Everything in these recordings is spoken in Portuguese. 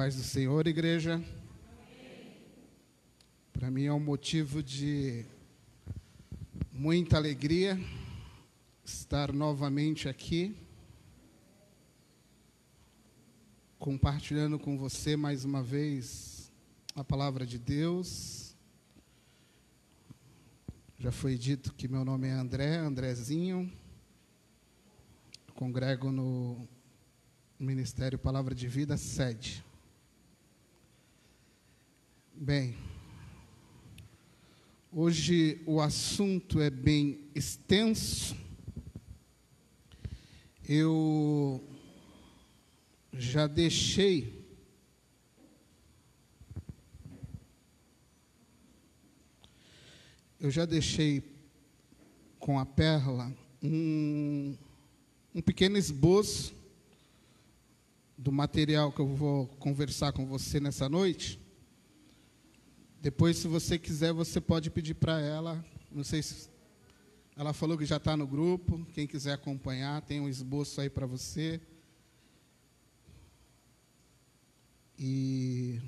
paz do Senhor, igreja. Para mim é um motivo de muita alegria estar novamente aqui, compartilhando com você mais uma vez a palavra de Deus. Já foi dito que meu nome é André, Andrezinho. Congrego no Ministério Palavra de Vida, sede. Bem, hoje o assunto é bem extenso. Eu já deixei eu já deixei com a Perla um, um pequeno esboço do material que eu vou conversar com você nessa noite. Depois, se você quiser, você pode pedir para ela. Não sei se ela falou que já está no grupo. Quem quiser acompanhar, tem um esboço aí para você. E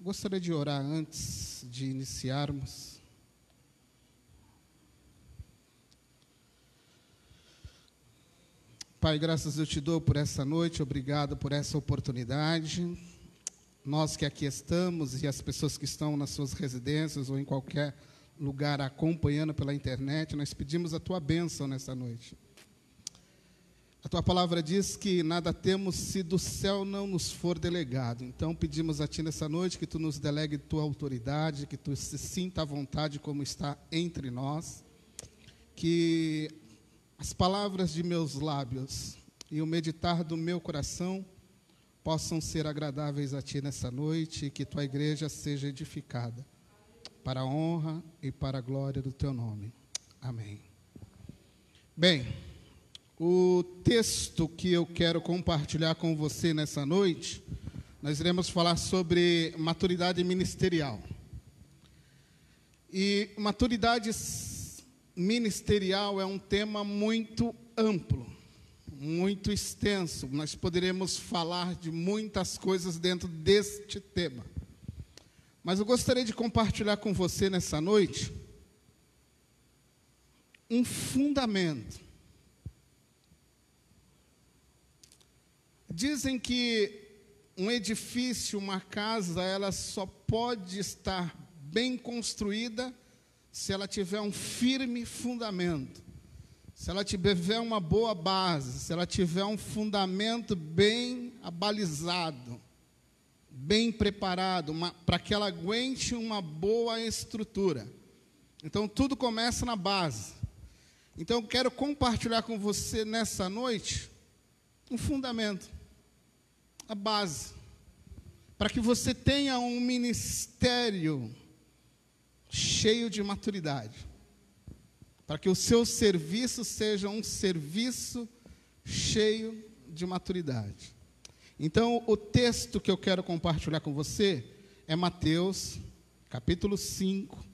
gostaria de orar antes de iniciarmos. Pai, graças eu te dou por essa noite, obrigado por essa oportunidade. Nós que aqui estamos e as pessoas que estão nas suas residências ou em qualquer lugar acompanhando pela internet, nós pedimos a tua bênção nessa noite. A tua palavra diz que nada temos se do céu não nos for delegado. Então pedimos a ti nessa noite que tu nos delegue tua autoridade, que tu se sinta à vontade como está entre nós, que as palavras de meus lábios e o meditar do meu coração possam ser agradáveis a Ti nessa noite e que Tua igreja seja edificada para a honra e para a glória do Teu nome. Amém. Bem, o texto que eu quero compartilhar com você nessa noite, nós iremos falar sobre maturidade ministerial. E maturidade ministerial é um tema muito amplo, muito extenso. Nós poderemos falar de muitas coisas dentro deste tema. Mas eu gostaria de compartilhar com você nessa noite um fundamento. Dizem que um edifício, uma casa, ela só pode estar bem construída se ela tiver um firme fundamento, se ela tiver uma boa base, se ela tiver um fundamento bem abalizado, bem preparado, para que ela aguente uma boa estrutura. Então, tudo começa na base. Então, eu quero compartilhar com você nessa noite um fundamento, a base, para que você tenha um ministério cheio de maturidade, para que o seu serviço seja um serviço cheio de maturidade. Então, o texto que eu quero compartilhar com você é Mateus, capítulo 5,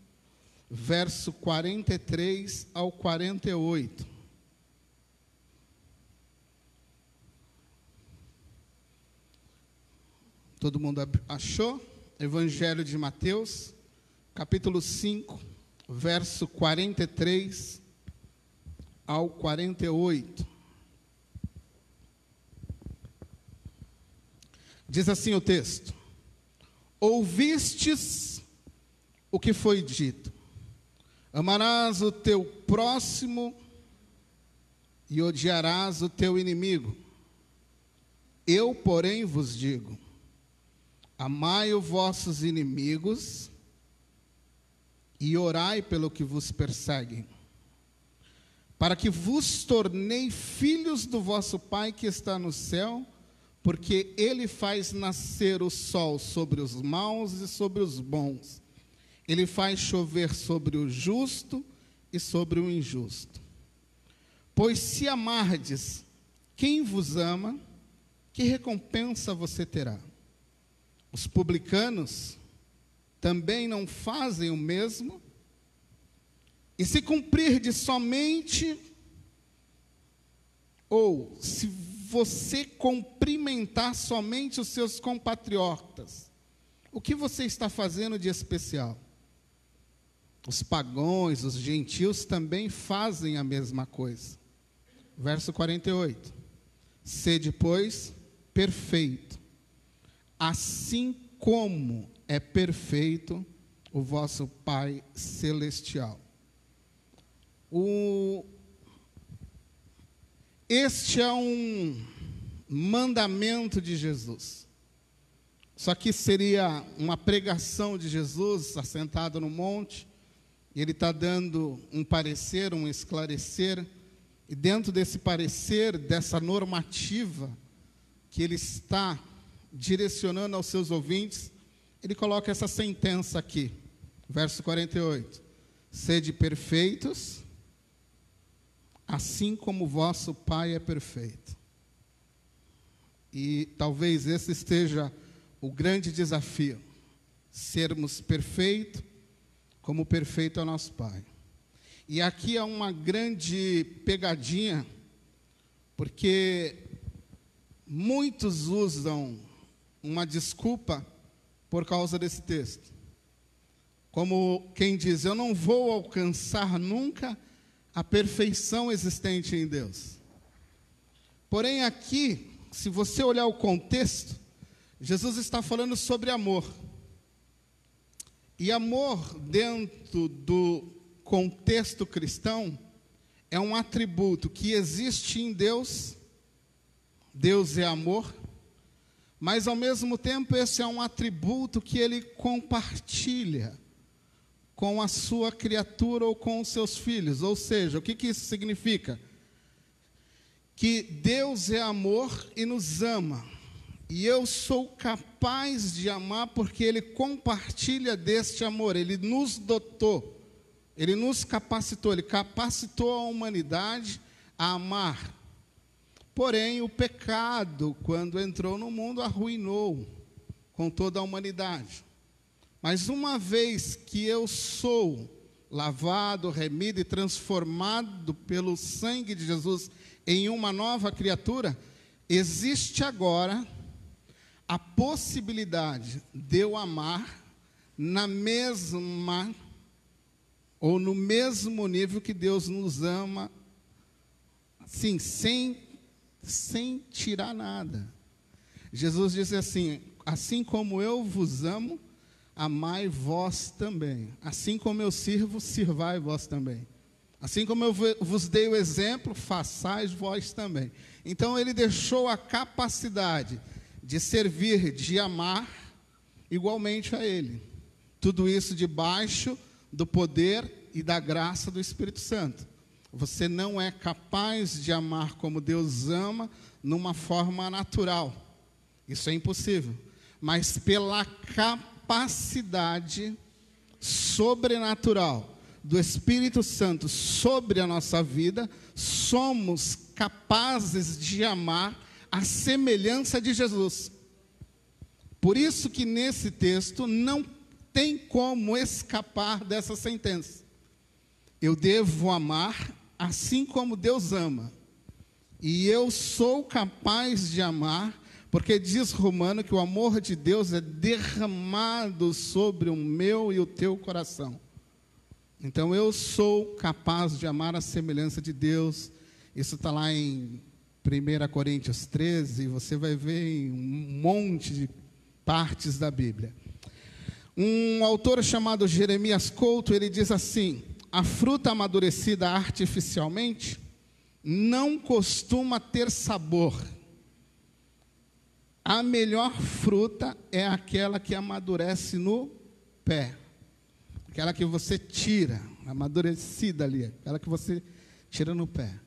verso 43 ao 48. Todo mundo achou? Evangelho de Mateus, capítulo 5, verso 43 ao 48. Diz assim o texto: Ouvistes o que foi dito, amarás o teu próximo e odiarás o teu inimigo. Eu, porém, vos digo: amai os vossos inimigos e orai pelo que vos perseguem, para que vos tornei filhos do vosso Pai que está no céu, porque ele faz nascer o sol sobre os maus e sobre os bons. Ele faz chover sobre o justo e sobre o injusto. Pois se amardes quem vos ama, que recompensa você terá? Os publicanos também não fazem o mesmo? E se cumprir de somente, ou se você cumprimentar somente os seus compatriotas, o que você está fazendo de especial? Os pagões, os gentios também fazem a mesma coisa. Verso 48. Sede, pois, perfeito, assim como é perfeito o vosso Pai celestial. O... Este é um mandamento de Jesus. Só que seria uma pregação de Jesus assentado no monte, ele está dando um parecer, um esclarecer, e dentro desse parecer, dessa normativa que ele está direcionando aos seus ouvintes, ele coloca essa sentença aqui, verso 48: Sede perfeitos, assim como vosso Pai é perfeito. E talvez esse esteja o grande desafio, sermos perfeitos como perfeito é o nosso Pai. E aqui há uma grande pegadinha, porque muitos usam uma desculpa por causa desse texto. Como quem diz, eu não vou alcançar nunca a perfeição existente em Deus. Porém, aqui, se você olhar o contexto, Jesus está falando sobre amor. E amor, dentro do contexto cristão, é um atributo que existe em Deus. Deus é amor, mas ao mesmo tempo esse é um atributo que ele compartilha com a sua criatura ou com os seus filhos. Ou seja, o que, que isso significa? Que Deus é amor e nos ama. E eu sou capaz de amar porque Ele compartilha deste amor, Ele nos dotou, Ele nos capacitou, Ele capacitou a humanidade a amar. Porém, o pecado, quando entrou no mundo, arruinou com toda a humanidade. Mas uma vez que eu sou lavado, remido e transformado pelo sangue de Jesus em uma nova criatura, existe agora a possibilidade de eu amar na mesma ou no mesmo nível que Deus nos ama, sim, sem sem tirar nada. Jesus disse assim: assim como eu vos amo, amai vós também. Assim como eu sirvo, sirvai vós também. Assim como eu vos dei o exemplo, façais vós também. Então ele deixou a capacidade de servir, de amar igualmente a Ele. Tudo isso debaixo do poder e da graça do Espírito Santo. Você não é capaz de amar como Deus ama numa forma natural. Isso é impossível. Mas pela capacidade sobrenatural do Espírito Santo sobre a nossa vida, somos capazes de amar a semelhança de Jesus. Por isso que nesse texto não tem como escapar dessa sentença. Eu devo amar assim como Deus ama. E eu sou capaz de amar, porque diz Romano que o amor de Deus é derramado sobre o meu e o teu coração. Então eu sou capaz de amar a semelhança de Deus. Isso está lá em 1 Coríntios 13, você vai ver em um monte de partes da Bíblia. Um autor chamado Jeremias Couto, ele diz assim: a fruta amadurecida artificialmente não costuma ter sabor. A melhor fruta é aquela que amadurece no pé. Aquela que você tira, amadurecida ali, aquela que você tira no pé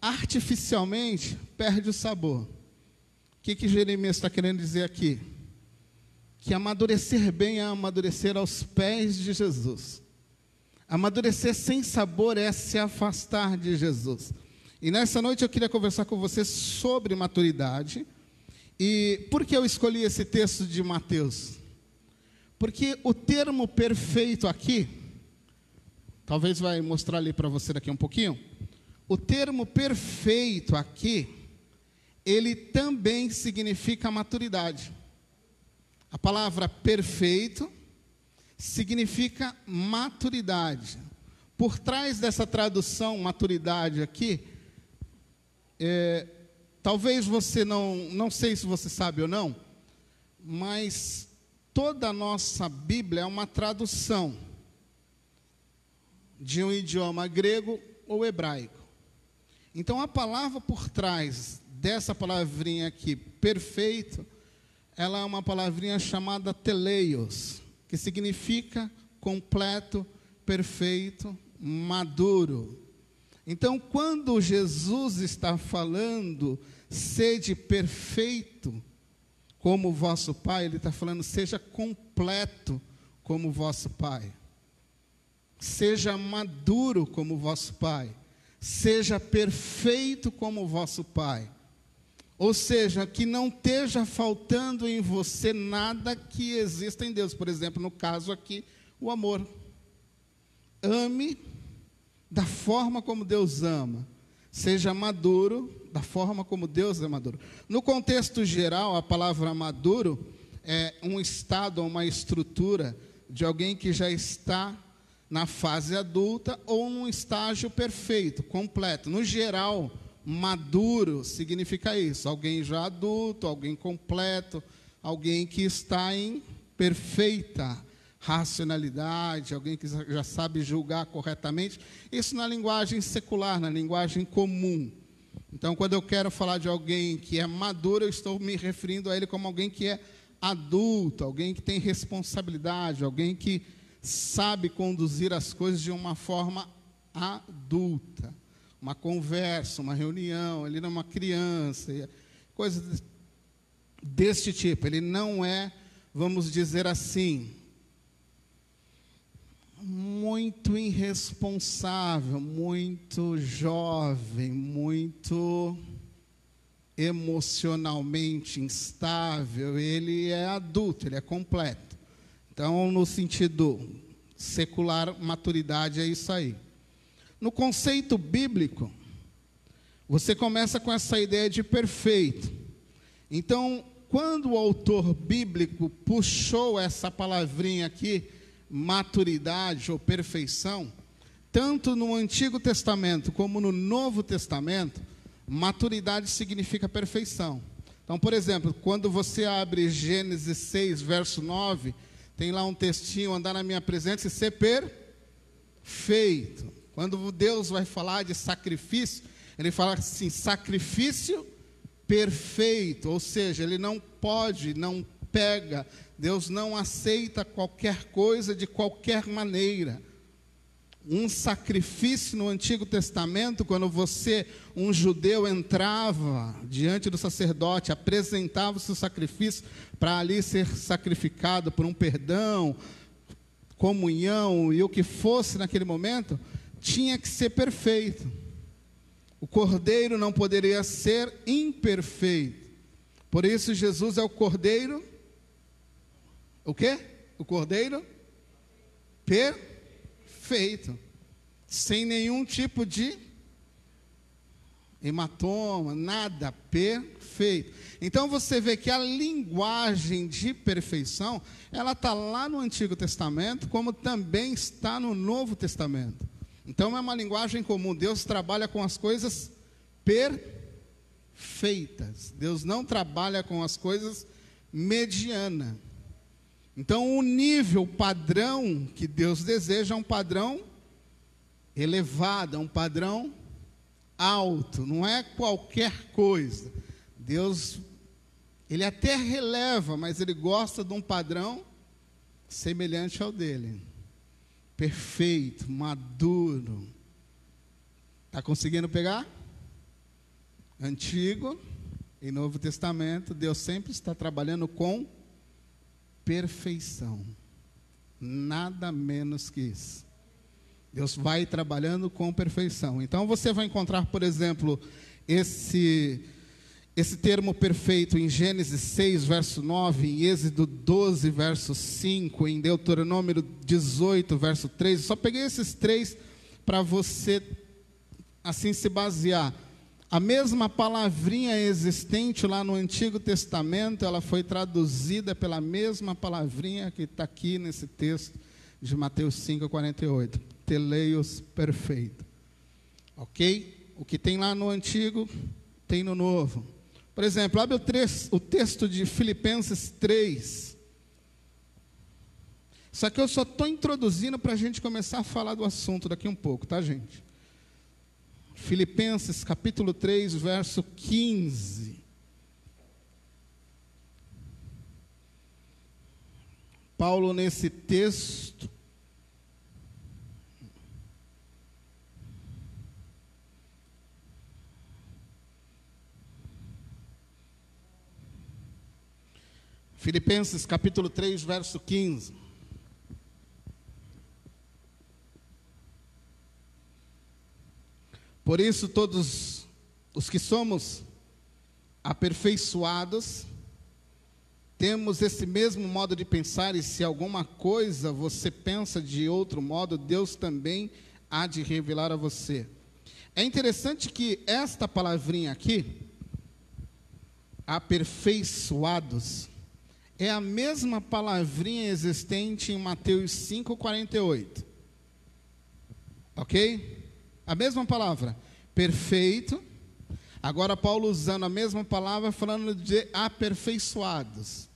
artificialmente perde o sabor. O que, que Jeremias está querendo dizer aqui? Que amadurecer bem é amadurecer aos pés de Jesus. Amadurecer sem sabor é se afastar de Jesus. E nessa noite eu queria conversar com você sobre maturidade. E por que eu escolhi esse texto de Mateus? Porque o termo perfeito aqui, talvez vai mostrar ali para você daqui um pouquinho. O termo perfeito aqui ele também significa maturidade. A palavra perfeito significa maturidade. Por trás dessa tradução maturidade aqui, é, talvez você não, não sei se você sabe ou não, mas toda a nossa Bíblia é uma tradução de um idioma grego ou hebraico. Então a palavra por trás dessa palavrinha aqui, perfeito, ela é uma palavrinha chamada teleios, que significa completo, perfeito, maduro. Então, quando Jesus está falando, sede perfeito como vosso Pai, Ele está falando, seja completo como vosso Pai, seja maduro como vosso Pai, seja perfeito como vosso Pai. Ou seja, que não esteja faltando em você nada que exista em Deus. Por exemplo, no caso aqui, o amor. Ame da forma como Deus ama. Seja maduro da forma como Deus é maduro. No contexto geral, a palavra maduro é um estado, uma estrutura de alguém que já está na fase adulta ou num estágio perfeito, completo. No geral, maduro significa isso: alguém já adulto, alguém completo, alguém que está em perfeita racionalidade, alguém que já sabe julgar corretamente. Isso na linguagem secular, na linguagem comum. Então, quando eu quero falar de alguém que é maduro, eu estou me referindo a ele como alguém que é adulto, alguém que tem responsabilidade, alguém que sabe conduzir as coisas de uma forma adulta uma conversa, uma reunião, ele não é uma criança, coisas deste tipo. Ele não é, vamos dizer assim, muito irresponsável, muito jovem, muito emocionalmente instável, ele é adulto, ele é completo. Então, no sentido secular, maturidade é isso aí. No conceito bíblico, você começa com essa ideia de perfeito. Então, quando o autor bíblico puxou essa palavrinha aqui, maturidade ou perfeição, tanto no Antigo Testamento como no Novo Testamento, maturidade significa perfeição. Então, por exemplo, quando você abre Gênesis 6, verso 9, tem lá um textinho, andar na minha presença e ser perfeito. Quando Deus vai falar de sacrifício, ele fala assim: sacrifício perfeito, ou seja, ele não pode, não pega, Deus não aceita qualquer coisa de qualquer maneira. Um sacrifício no Antigo Testamento, quando você, um judeu, entrava diante do sacerdote, apresentava o seu sacrifício para ali ser sacrificado por um perdão, comunhão e o que fosse naquele momento, tinha que ser perfeito. O cordeiro não poderia ser imperfeito. Por isso Jesus é o cordeiro o quê? O cordeiro perfeito. Sem nenhum tipo de hematoma, nada, perfeito. Então você vê que a linguagem de perfeição, ela está lá no Antigo Testamento, como também está no Novo Testamento. Então é uma linguagem comum. Deus trabalha com as coisas perfeitas. Deus não trabalha com as coisas medianas. Então o nível padrão que Deus deseja é um padrão elevado, é um padrão alto, não é qualquer coisa. Deus ele até releva, mas ele gosta de um padrão semelhante ao dele perfeito, maduro. Está conseguindo pegar? Antigo e Novo Testamento, Deus sempre está trabalhando com perfeição. Nada menos que isso. Deus vai trabalhando com perfeição. Então você vai encontrar, por exemplo, esse esse termo perfeito em Gênesis 6, verso 9, em Êxodo 12, verso 5, em Deuteronômio 18, verso 3. só peguei esses três para você assim se basear. A mesma palavrinha existente lá no Antigo Testamento, ela foi traduzida pela mesma palavrinha que está aqui nesse texto de Mateus 5, 48. Teleios perfeito. Ok? O que tem lá no Antigo, tem no Novo. Por exemplo, abre o, o texto de Filipenses 3. Só que eu só estou introduzindo para a gente começar a falar do assunto daqui um pouco, tá, gente? Filipenses capítulo 3, verso 15. Paulo, nesse texto, Filipenses capítulo 3, verso 15. Por isso, todos os que somos aperfeiçoados, temos esse mesmo modo de pensar, e se alguma coisa você pensa de outro modo, Deus também há de revelar a você. É interessante que esta palavrinha aqui, aperfeiçoados, é a mesma palavrinha existente em Mateus 5,48. Ok? A mesma palavra, perfeito. Agora, Paulo usando a mesma palavra, falando de aperfeiçoados.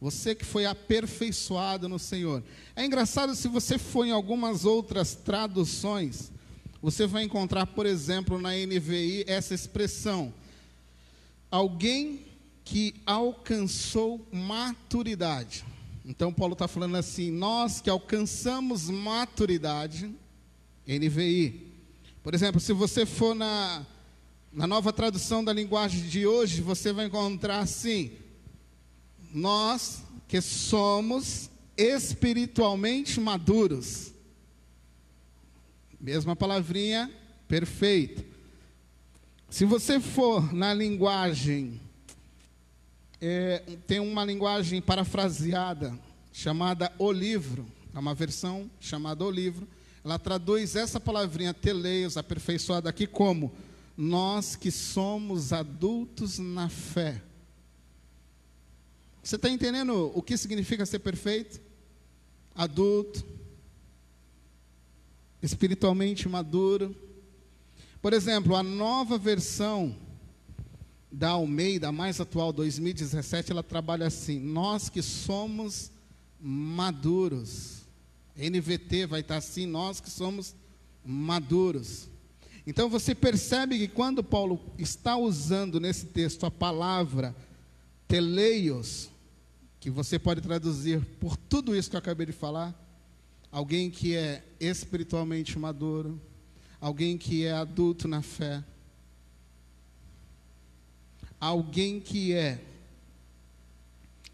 Você que foi aperfeiçoado no Senhor. É engraçado se você for em algumas outras traduções, você vai encontrar, por exemplo, na NVI, essa expressão: alguém que alcançou maturidade. Então, Paulo está falando assim: nós que alcançamos maturidade, NVI, por exemplo, se você for na, na nova tradução da linguagem de hoje, você vai encontrar assim: nós que somos espiritualmente maduros. Mesma palavrinha, perfeito. Se você for na linguagem, é, tem uma linguagem parafraseada chamada O Livro, é uma versão chamada O Livro ela traduz essa palavrinha teleios, aperfeiçoada aqui, como nós que somos adultos na fé. Você está entendendo o que significa ser perfeito? Adulto, espiritualmente maduro. Por exemplo, a nova versão da Almeida, mais atual, 2017, ela trabalha assim: nós que somos maduros. NVT vai estar assim, nós que somos maduros. Então você percebe que quando Paulo está usando nesse texto a palavra teleios, que você pode traduzir por tudo isso que eu acabei de falar, alguém que é espiritualmente maduro, alguém que é adulto na fé, alguém que é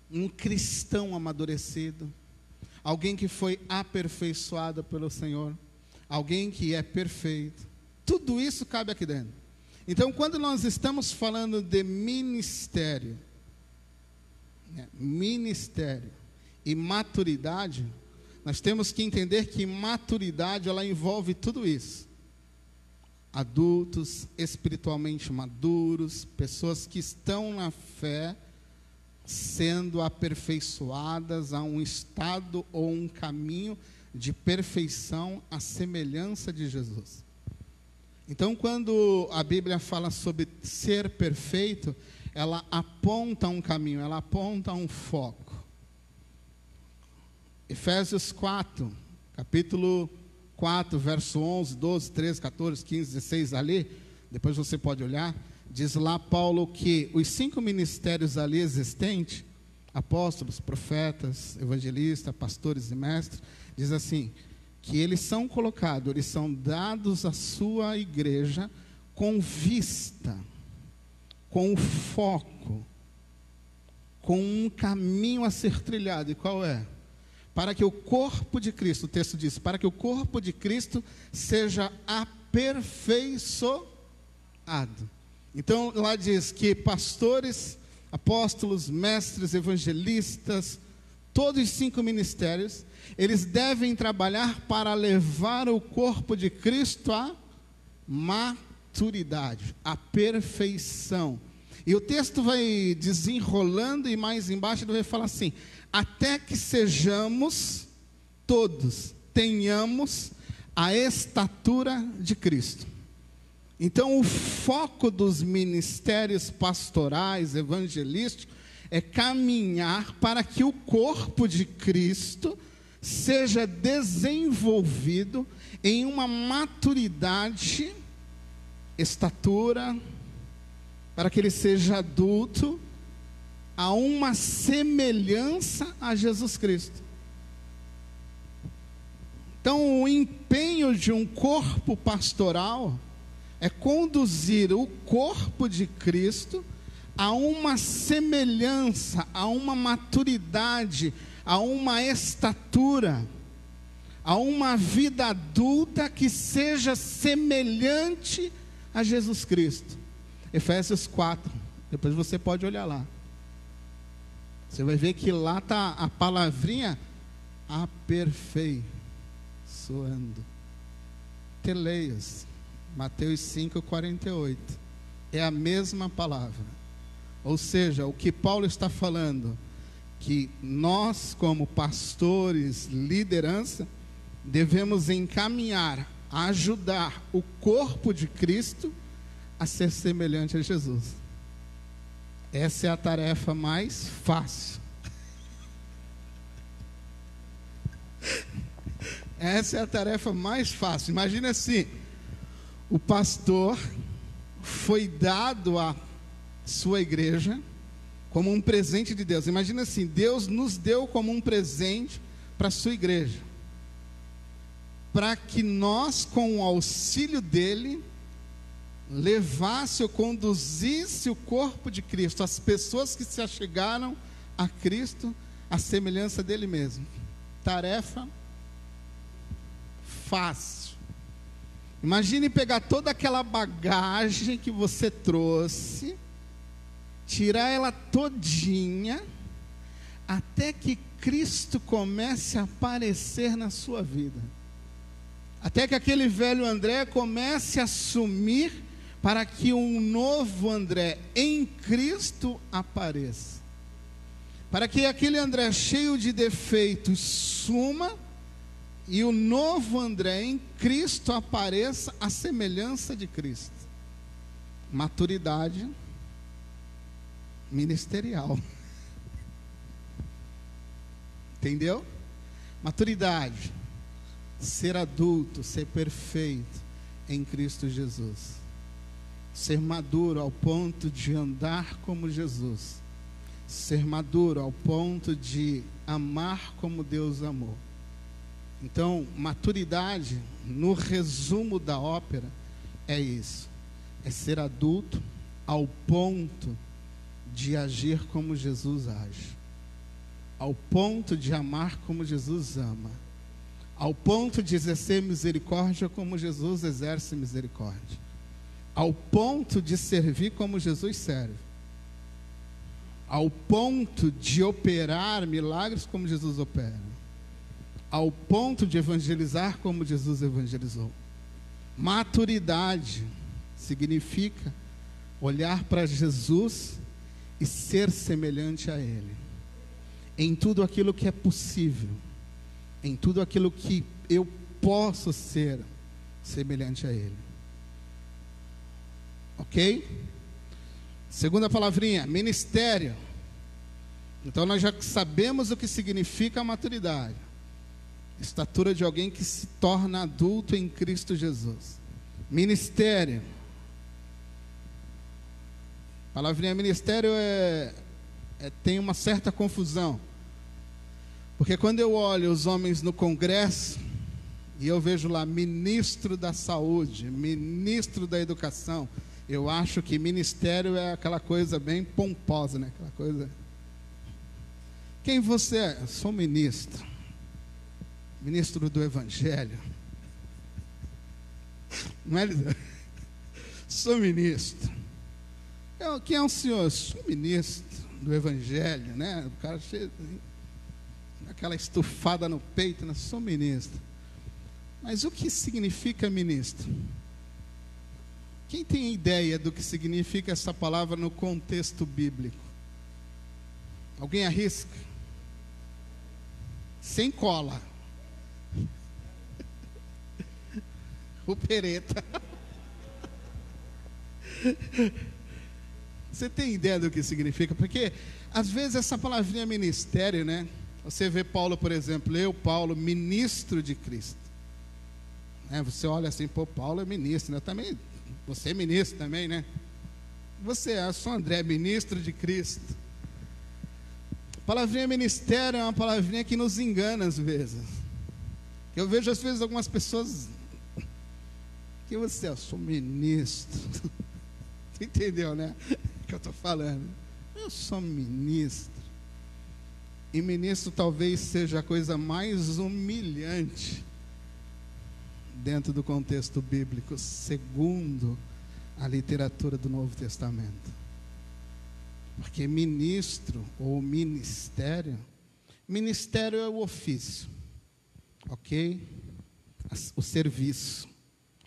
um cristão amadurecido, alguém que foi aperfeiçoado pelo Senhor, alguém que é perfeito. Tudo isso cabe aqui dentro. Então, quando nós estamos falando de ministério, né, ministério e maturidade, nós temos que entender que maturidade ela envolve tudo isso. Adultos espiritualmente maduros, pessoas que estão na fé, sendo aperfeiçoadas a um estado ou um caminho de perfeição à semelhança de Jesus. Então, quando a Bíblia fala sobre ser perfeito, ela aponta um caminho, ela aponta um foco. Efésios 4, capítulo 4, verso 11, 12, 13, 14, 15, 16 ali, depois você pode olhar diz lá Paulo que os cinco ministérios ali existentes, apóstolos, profetas, evangelistas, pastores e mestres, diz assim, que eles são colocados, eles são dados à sua igreja com vista, com foco, com um caminho a ser trilhado. E qual é? Para que o corpo de Cristo, o texto diz, para que o corpo de Cristo seja aperfeiçoado. Então lá diz que pastores, apóstolos, mestres, evangelistas, todos os cinco ministérios, eles devem trabalhar para levar o corpo de Cristo à maturidade, a perfeição. E o texto vai desenrolando e mais embaixo ele vai falar assim: até que sejamos todos, tenhamos a estatura de Cristo. Então, o foco dos ministérios pastorais, evangelísticos, é caminhar para que o corpo de Cristo seja desenvolvido em uma maturidade, estatura, para que ele seja adulto, a uma semelhança a Jesus Cristo. Então, o empenho de um corpo pastoral é conduzir o corpo de Cristo a uma semelhança, a uma maturidade, a uma estatura, a uma vida adulta que seja semelhante a Jesus Cristo. Efésios 4, depois você pode olhar lá. Você vai ver que lá está a palavrinha aperfeiçoando. Teleias, Mateus 5, 48. É a mesma palavra. Ou seja, o que Paulo está falando, que nós, como pastores, liderança, devemos encaminhar, ajudar o corpo de Cristo a ser semelhante a Jesus. Essa é a tarefa mais fácil. Essa é a tarefa mais fácil. Imagina assim: o pastor foi dado a sua igreja como um presente de Deus. Imagina assim: Deus nos deu como um presente para a sua igreja, para que nós, com o auxílio dele, levasse ou conduzisse o corpo de Cristo, as pessoas que se achegaram a Cristo, à semelhança dele mesmo. Tarefa fácil. Imagine pegar toda aquela bagagem que você trouxe tirar ela todinha, até que Cristo comece a aparecer na sua vida. Até que aquele velho André comece a assumir para que um novo André em Cristo apareça. Para que aquele André cheio de defeitos suma e o novo André em Cristo apareça à semelhança de Cristo. Maturidade ministerial. Entendeu? Maturidade. Ser adulto, ser perfeito em Cristo Jesus. Ser maduro ao ponto de andar como Jesus. Ser maduro ao ponto de amar como Deus amou. Então, maturidade, no resumo da ópera, é isso: é ser adulto ao ponto de agir como Jesus age, ao ponto de amar como Jesus ama, ao ponto de exercer misericórdia como Jesus exerce misericórdia, ao ponto de servir como Jesus serve, ao ponto de operar milagres como Jesus opera, ao ponto de evangelizar como Jesus evangelizou. Maturidade significa olhar para Jesus e ser semelhante a Ele. Em tudo aquilo que é possível, em tudo aquilo que eu posso ser semelhante a Ele. Ok? Segunda palavrinha, ministério. Então nós já sabemos o que significa a maturidade. Estatura de alguém que se torna adulto em Cristo Jesus. Ministério. A palavrinha ministério é, é, tem uma certa confusão. Porque quando eu olho os homens no Congresso, e eu vejo lá ministro da saúde, ministro da educação, eu acho que ministério é aquela coisa bem pomposa, né? Aquela coisa. Quem você é? Eu sou ministro. Ministro do Evangelho. Não é? Sou ministro. Eu, quem é o senhor? Sou ministro do Evangelho, né? O cara cheio, aquela estufada no peito, né? Sou ministro. Mas o que significa ministro? Quem tem ideia do que significa essa palavra no contexto bíblico? Alguém arrisca? Sem cola. O pereta. Você tem ideia do que significa? Porque às vezes essa palavrinha ministério, né? Você vê Paulo, por exemplo, eu, Paulo, ministro de Cristo. É, você olha assim, pô, Paulo é ministro, né? Também você é ministro também, né? Você é, eu sou André, ministro de Cristo. A palavrinha ministério é uma palavrinha que nos engana às vezes. Eu vejo às vezes algumas pessoas que você é, eu sou ministro. Você entendeu, né? O que eu estou falando? Eu sou ministro. E ministro talvez seja a coisa mais humilhante dentro do contexto bíblico, segundo a literatura do Novo Testamento. Porque ministro ou ministério, ministério é o ofício, ok? O serviço.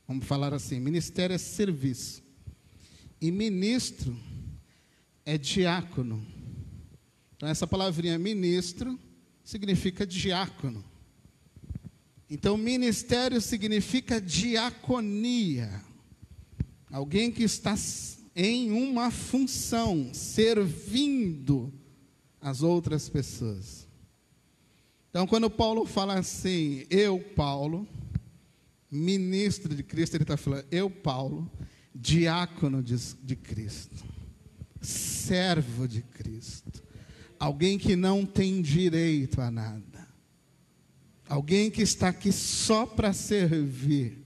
Vamos falar assim: ministério é serviço. E ministro é diácono. Então, essa palavrinha ministro significa diácono. Então, ministério significa diaconia. Alguém que está em uma função, servindo as outras pessoas. Então, quando Paulo fala assim, eu, Paulo, ministro de Cristo, ele está falando, eu, Paulo, diácono de, de Cristo, servo de Cristo, alguém que não tem direito a nada Alguém que está aqui só para servir,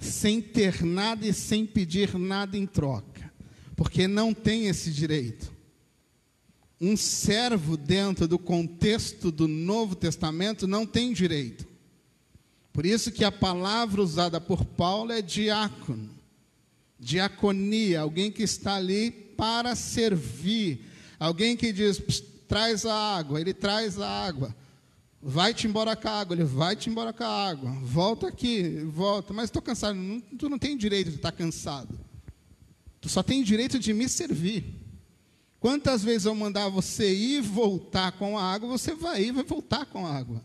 sem ter nada e sem pedir nada em troca, porque não tem esse direito. Um servo dentro do contexto do Novo Testamento não tem direito. Por isso que a palavra usada por Paulo é diácono. Diaconia, alguém que está ali para servir. Alguém que diz, traz a água, ele traz a água. Vai-te embora com a água, ele vai-te embora com a água. Volta aqui, volta. Mas estou cansado. Não, tu não tem direito de estar cansado. Tu só tem direito de me servir. Quantas vezes eu mandar você ir e voltar com a água, você vai ir e vai voltar com a água.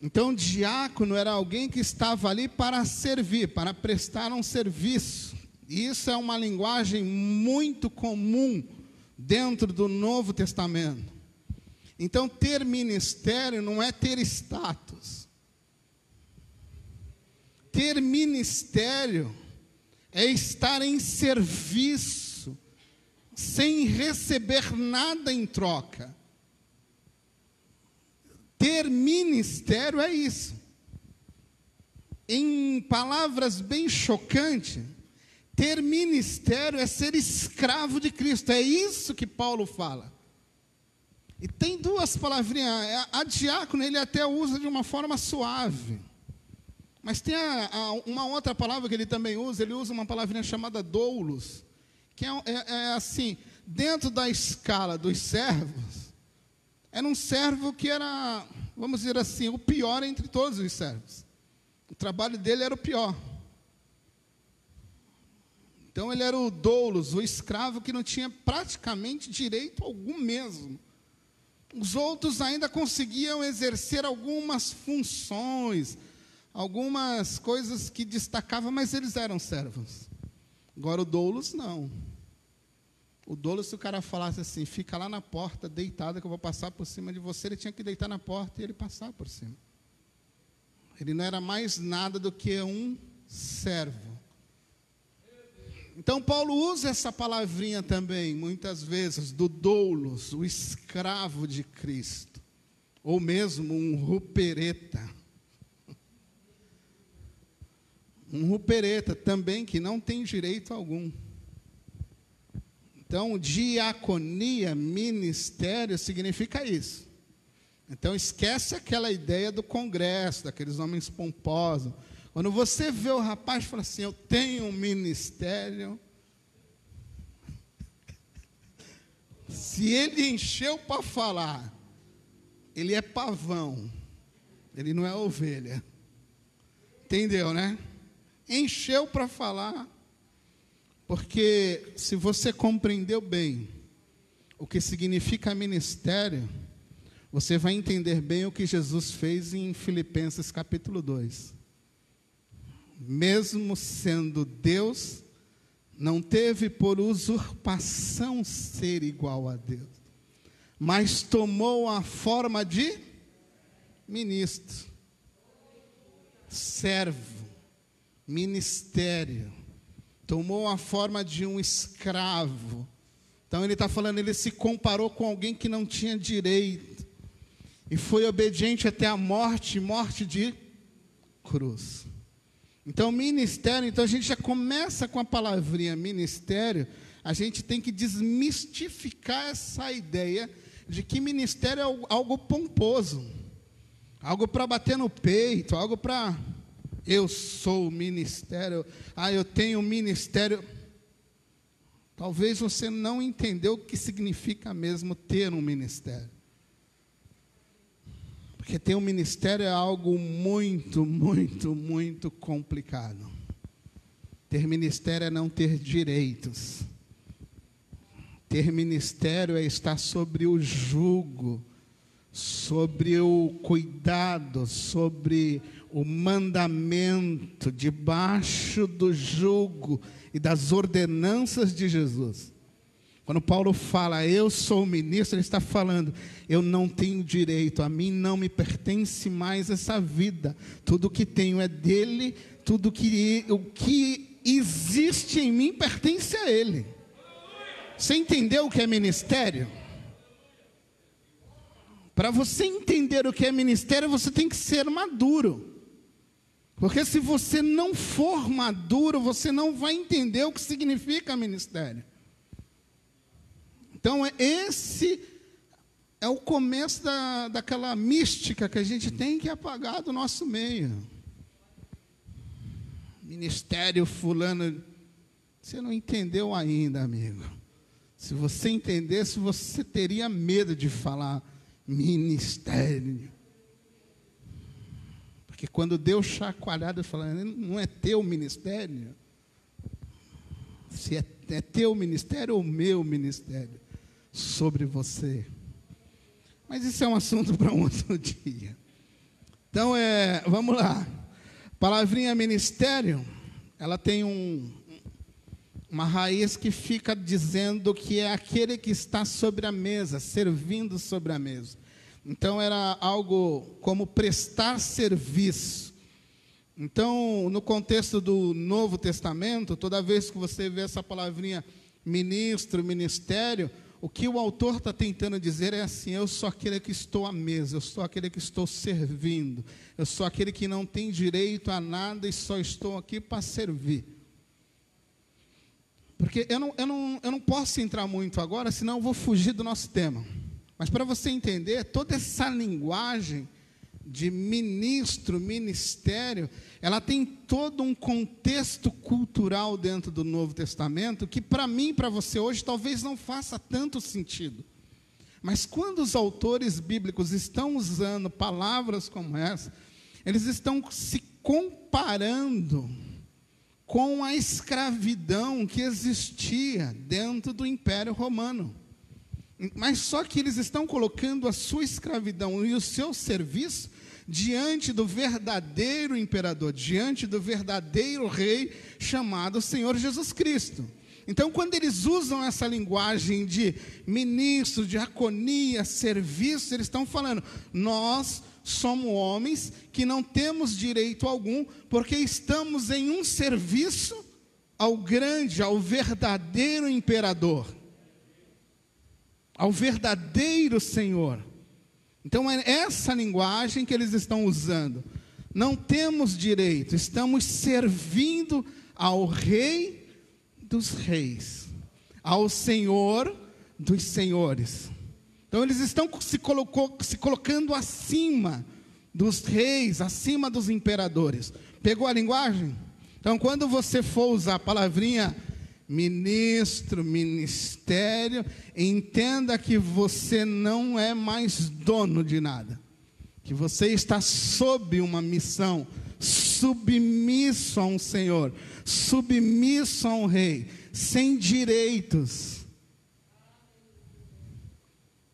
Então, diácono era alguém que estava ali para servir, para prestar um serviço. E isso é uma linguagem muito comum dentro do Novo Testamento. Então, ter ministério não é ter status. Ter ministério é estar em serviço, sem receber nada em troca. Ter ministério é isso. Em palavras bem chocantes, ter ministério é ser escravo de Cristo. É isso que Paulo fala. E tem duas palavrinhas. É, a diácono ele até usa de uma forma suave. Mas tem a, a, uma outra palavra que ele também usa, ele usa uma palavrinha chamada doulos, que é, é, é assim, dentro da escala dos servos, era um servo que era, vamos dizer assim, o pior entre todos os servos. O trabalho dele era o pior. Então ele era o doulos, o escravo que não tinha praticamente direito algum mesmo os outros ainda conseguiam exercer algumas funções, algumas coisas que destacavam, mas eles eram servos. Agora o doulos não. O doulos, se o cara falasse assim, fica lá na porta, deitado, que eu vou passar por cima de você, ele tinha que deitar na porta e ele passar por cima. Ele não era mais nada do que um servo. Então, Paulo usa essa palavrinha também, muitas vezes, do doulos, o escravo de Cristo, ou mesmo um rupereta. Um rupereta também que não tem direito algum. Então, diaconia, ministério, significa isso. Então, esquece aquela ideia do congresso, daqueles homens pomposos quando você vê o rapaz fala assim, eu tenho um ministério. Se ele encheu para falar, ele é pavão, ele não é ovelha. Entendeu, né? encheu para falar. Porque se você compreendeu bem o que significa ministério, você vai entender bem o que Jesus fez em Filipenses capítulo 2. Mesmo sendo Deus, não teve por usurpação ser igual a Deus, mas tomou a forma de ministro, servo, ministério, tomou a forma de um escravo. Então ele está falando, ele se comparou com alguém que não tinha direito e foi obediente até a morte morte de cruz. Então, ministério, então a gente já começa com a palavrinha ministério, a gente tem que desmistificar essa ideia de que ministério é algo pomposo, algo para bater no peito, algo para eu sou o ministério, ah, eu tenho ministério. Talvez você não entendeu o que significa mesmo ter um ministério. Porque ter um ministério é algo muito, muito, muito complicado. Ter ministério é não ter direitos. Ter ministério é estar sobre o jugo, sobre o cuidado, sobre o mandamento, debaixo do jugo e das ordenanças de Jesus. Quando Paulo fala, eu sou ministro, ele está falando, eu não tenho direito, a mim não me pertence mais essa vida. Tudo que tenho é dele, tudo que o que existe em mim pertence a ele. Você entendeu o que é ministério? Para você entender o que é ministério, você tem que ser maduro. Porque se você não for maduro, você não vai entender o que significa ministério. Então, esse é o começo da, daquela mística que a gente tem que apagar do nosso meio. Ministério fulano. Você não entendeu ainda, amigo. Se você entendesse, você teria medo de falar ministério. Porque quando Deus chacoalhada falando, não é teu ministério. Se é, é teu ministério ou meu ministério sobre você. Mas isso é um assunto para um outro dia. Então, é, vamos lá. Palavrinha ministério, ela tem um, uma raiz que fica dizendo que é aquele que está sobre a mesa, servindo sobre a mesa. Então era algo como prestar serviço. Então, no contexto do Novo Testamento, toda vez que você vê essa palavrinha ministro, ministério, o que o autor está tentando dizer é assim: eu sou aquele que estou à mesa, eu sou aquele que estou servindo, eu sou aquele que não tem direito a nada e só estou aqui para servir. Porque eu não, eu, não, eu não posso entrar muito agora, senão eu vou fugir do nosso tema. Mas para você entender, toda essa linguagem de ministro, ministério, ela tem todo um contexto cultural dentro do Novo Testamento que para mim para você hoje talvez não faça tanto sentido. Mas quando os autores bíblicos estão usando palavras como essa, eles estão se comparando com a escravidão que existia dentro do Império Romano. Mas só que eles estão colocando a sua escravidão e o seu serviço diante do verdadeiro imperador, diante do verdadeiro rei chamado Senhor Jesus Cristo. Então, quando eles usam essa linguagem de ministro, diaconia, serviço, eles estão falando, nós somos homens que não temos direito algum, porque estamos em um serviço ao grande, ao verdadeiro imperador ao verdadeiro Senhor. Então é essa linguagem que eles estão usando. Não temos direito, estamos servindo ao Rei dos Reis, ao Senhor dos Senhores. Então eles estão se, colocou, se colocando acima dos reis, acima dos imperadores. Pegou a linguagem? Então, quando você for usar a palavrinha ministro, ministério, entenda que você não é mais dono de nada, que você está sob uma missão, submisso a um Senhor, submisso a um rei, sem direitos.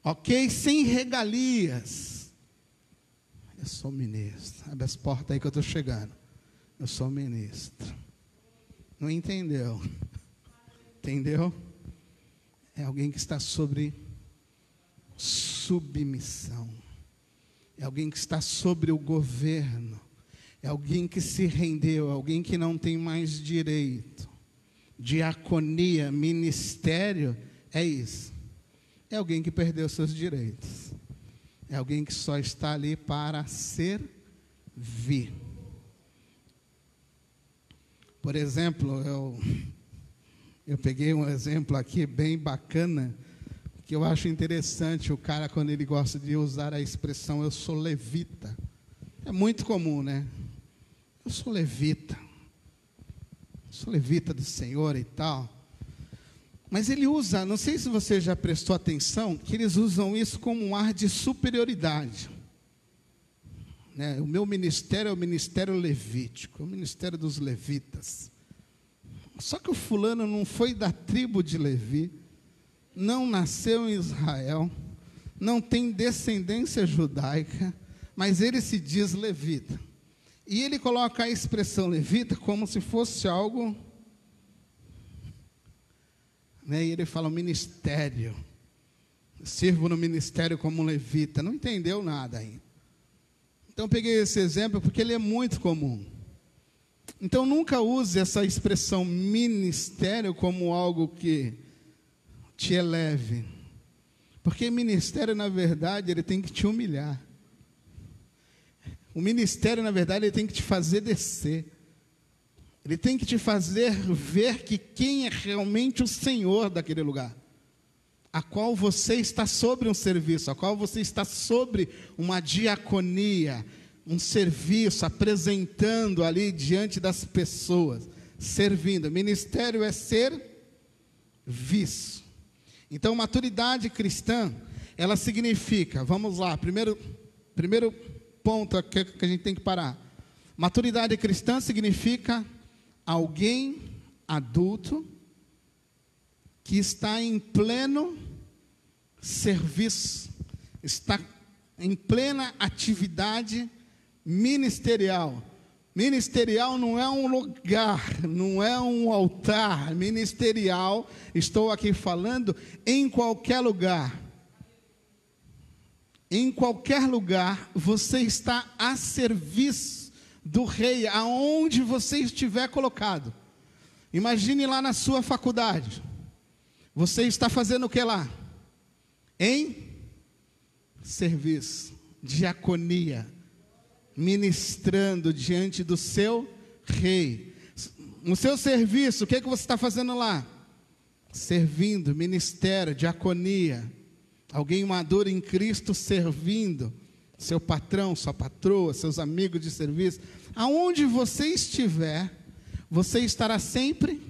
Ok? Sem regalias. Eu sou ministro. Abre as portas aí que eu estou chegando. Eu sou ministro. Não entendeu? Entendeu? É alguém que está sobre submissão. É alguém que está sobre o governo. É alguém que se rendeu, é alguém que não tem mais direito. Diaconia, ministério, é isso. É alguém que perdeu seus direitos. É alguém que só está ali para servir. Por exemplo, eu, eu peguei um exemplo aqui bem bacana, que eu acho interessante o cara quando ele gosta de usar a expressão eu sou levita. É muito comum, né? Eu sou levita. Eu sou levita do Senhor e tal. Mas ele usa, não sei se você já prestou atenção, que eles usam isso como um ar de superioridade. Né? O meu ministério é o ministério levítico, é o ministério dos levitas. Só que o fulano não foi da tribo de Levi, não nasceu em Israel, não tem descendência judaica, mas ele se diz levita. E ele coloca a expressão levita como se fosse algo. Né? E ele fala ministério. Sirvo no ministério como levita. Não entendeu nada ainda. Então peguei esse exemplo porque ele é muito comum. Então nunca use essa expressão ministério como algo que te eleve. Porque ministério, na verdade, ele tem que te humilhar. O ministério, na verdade, ele tem que te fazer descer. Ele tem que te fazer ver que quem é realmente o Senhor daquele lugar. A qual você está sobre um serviço, a qual você está sobre uma diaconia, um serviço, apresentando ali diante das pessoas, servindo. Ministério é ser visto. Então, maturidade cristã, ela significa, vamos lá, primeiro, primeiro ponto que, que a gente tem que parar. Maturidade cristã significa alguém adulto que está em pleno serviço, está em plena atividade ministerial. Ministerial não é um lugar, não é um altar. Ministerial, estou aqui falando em qualquer lugar. Em qualquer lugar, você está a serviço do rei, aonde você estiver colocado. Imagine lá na sua faculdade. Você está fazendo o que lá? Em serviço, diaconia, ministrando diante do seu rei. No seu serviço, o que, é que você está fazendo lá? Servindo, ministério, diaconia. Alguém maduro em Cristo servindo. Seu patrão, sua patroa, seus amigos de serviço. Aonde você estiver, você estará sempre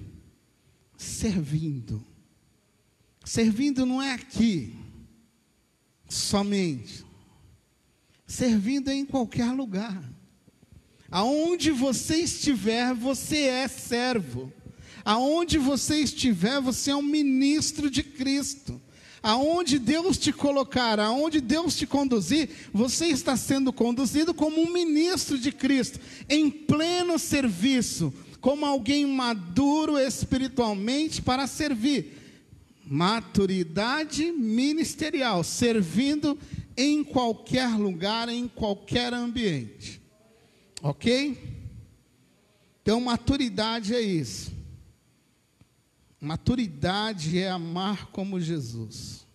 servindo. Servindo não é aqui somente servindo em qualquer lugar. Aonde você estiver, você é servo. Aonde você estiver, você é um ministro de Cristo. Aonde Deus te colocar, aonde Deus te conduzir, você está sendo conduzido como um ministro de Cristo, em pleno serviço, como alguém maduro espiritualmente para servir. Maturidade ministerial, servindo em qualquer lugar, em qualquer ambiente. Ok? Então, maturidade é isso. Maturidade é amar como Jesus.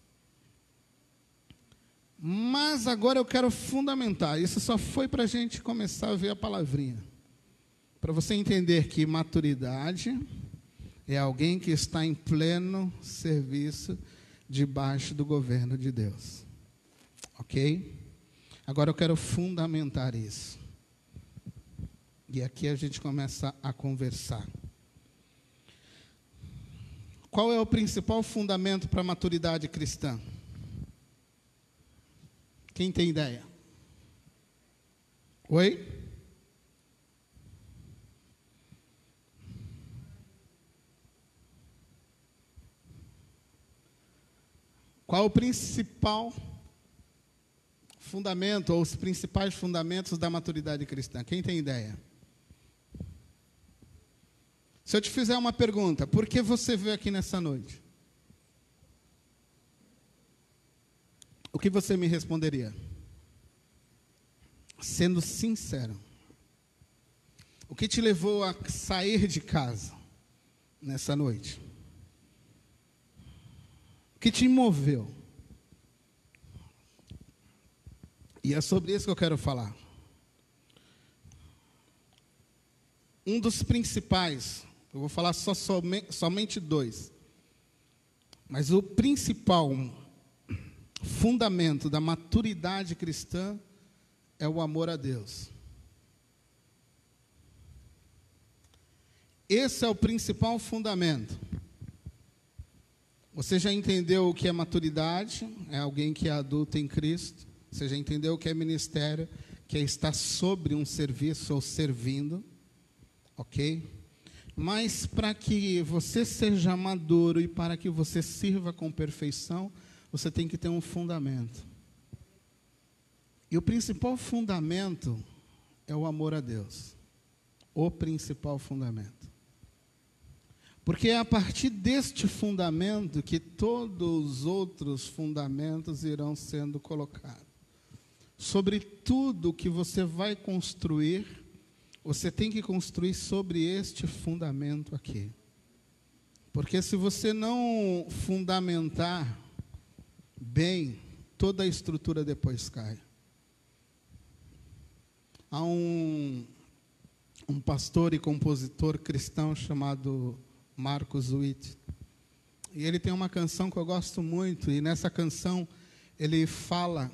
Mas agora eu quero fundamentar. Isso só foi para a gente começar a ver a palavrinha. Para você entender que maturidade é alguém que está em pleno serviço debaixo do governo de Deus. Ok? Agora eu quero fundamentar isso. E aqui a gente começa a conversar. Qual é o principal fundamento para a maturidade cristã? Quem tem ideia? Oi? Qual o principal fundamento, ou os principais fundamentos da maturidade cristã? Quem tem ideia? Se eu te fizer uma pergunta, por que você veio aqui nessa noite? O que você me responderia? Sendo sincero. O que te levou a sair de casa nessa noite? O que te moveu? E é sobre isso que eu quero falar. Um dos principais, eu vou falar só somente, somente dois, mas o principal fundamento da maturidade cristã é o amor a Deus. Esse é o principal fundamento. Você já entendeu o que é maturidade? É alguém que é adulto em Cristo. Você já entendeu o que é ministério? Que é estar sobre um serviço ou servindo. Ok? Mas para que você seja maduro e para que você sirva com perfeição, você tem que ter um fundamento. E o principal fundamento é o amor a Deus. O principal fundamento. Porque é a partir deste fundamento que todos os outros fundamentos irão sendo colocados. Sobre tudo que você vai construir, você tem que construir sobre este fundamento aqui. Porque se você não fundamentar bem, toda a estrutura depois cai. Há um, um pastor e compositor cristão chamado Marcos Witt. E ele tem uma canção que eu gosto muito, e nessa canção ele fala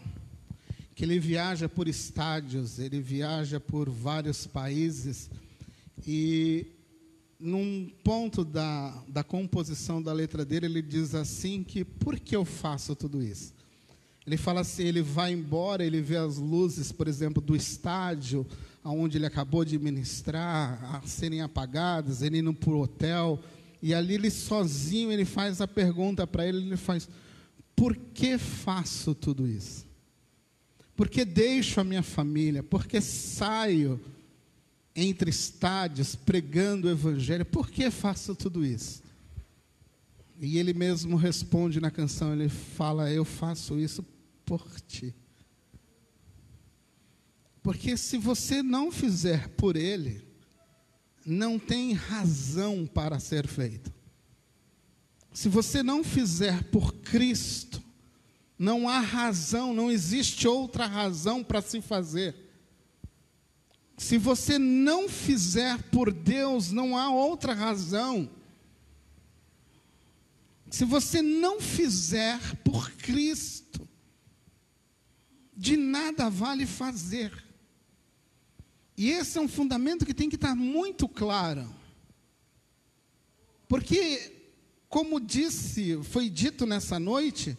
que ele viaja por estádios, ele viaja por vários países, e num ponto da, da composição da letra dele, ele diz assim que, por que eu faço tudo isso? Ele fala assim, ele vai embora, ele vê as luzes, por exemplo, do estádio, onde ele acabou de ministrar, a serem apagadas, ele indo para o hotel, e ali ele sozinho, ele faz a pergunta para ele, ele faz, por que faço tudo isso? Por que deixo a minha família? Por que saio entre estádios pregando o evangelho? Por que faço tudo isso? E ele mesmo responde na canção, ele fala, eu faço isso por ti. Porque se você não fizer por ele, não tem razão para ser feito. Se você não fizer por Cristo, não há razão, não existe outra razão para se fazer. Se você não fizer por Deus, não há outra razão. Se você não fizer por Cristo, de nada vale fazer. E esse é um fundamento que tem que estar muito claro. Porque, como disse, foi dito nessa noite,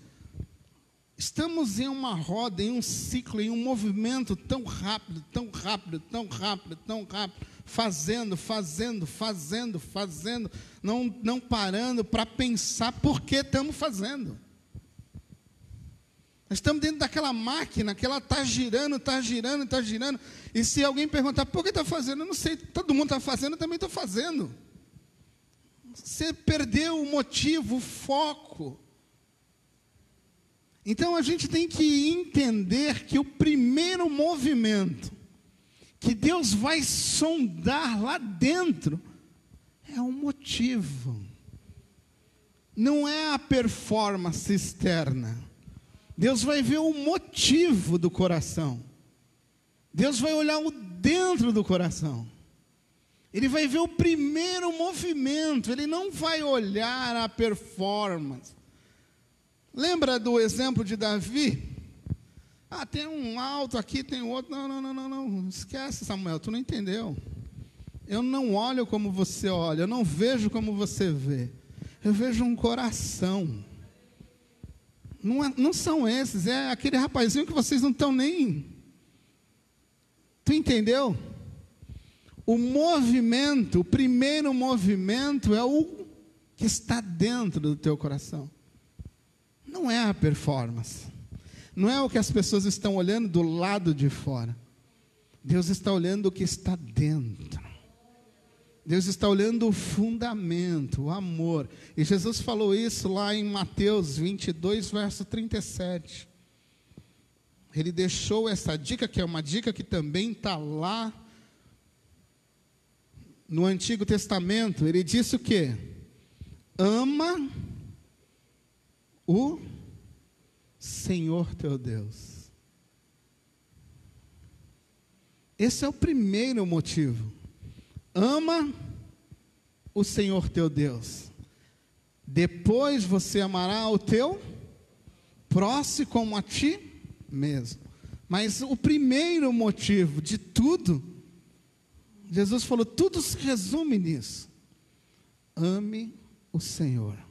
estamos em uma roda, em um ciclo, em um movimento tão rápido, tão rápido, tão rápido, tão rápido, fazendo, fazendo, fazendo, fazendo, não, não parando para pensar por que estamos fazendo. Estamos dentro daquela máquina que ela está girando, está girando, está girando. E se alguém perguntar, por que está fazendo? Eu não sei, todo mundo está fazendo, eu também estou fazendo. Você perdeu o motivo, o foco. Então a gente tem que entender que o primeiro movimento que Deus vai sondar lá dentro é o motivo. Não é a performance externa Deus vai ver o motivo do coração. Deus vai olhar o dentro do coração. Ele vai ver o primeiro movimento, ele não vai olhar a performance. Lembra do exemplo de Davi? Ah, tem um alto aqui, tem outro. Não, não, não, não, não. Esquece, Samuel, tu não entendeu. Eu não olho como você olha, eu não vejo como você vê. Eu vejo um coração. Não, é, não são esses, é aquele rapazinho que vocês não estão nem. Tu entendeu? O movimento, o primeiro movimento é o que está dentro do teu coração. Não é a performance, não é o que as pessoas estão olhando do lado de fora. Deus está olhando o que está dentro. Deus está olhando o fundamento, o amor. E Jesus falou isso lá em Mateus 22, verso 37. Ele deixou essa dica, que é uma dica que também está lá no Antigo Testamento. Ele disse o quê? Ama o Senhor teu Deus. Esse é o primeiro motivo. Ama o Senhor teu Deus. Depois você amará o teu próximo como a ti mesmo. Mas o primeiro motivo de tudo, Jesus falou, tudo se resume nisso. Ame o Senhor.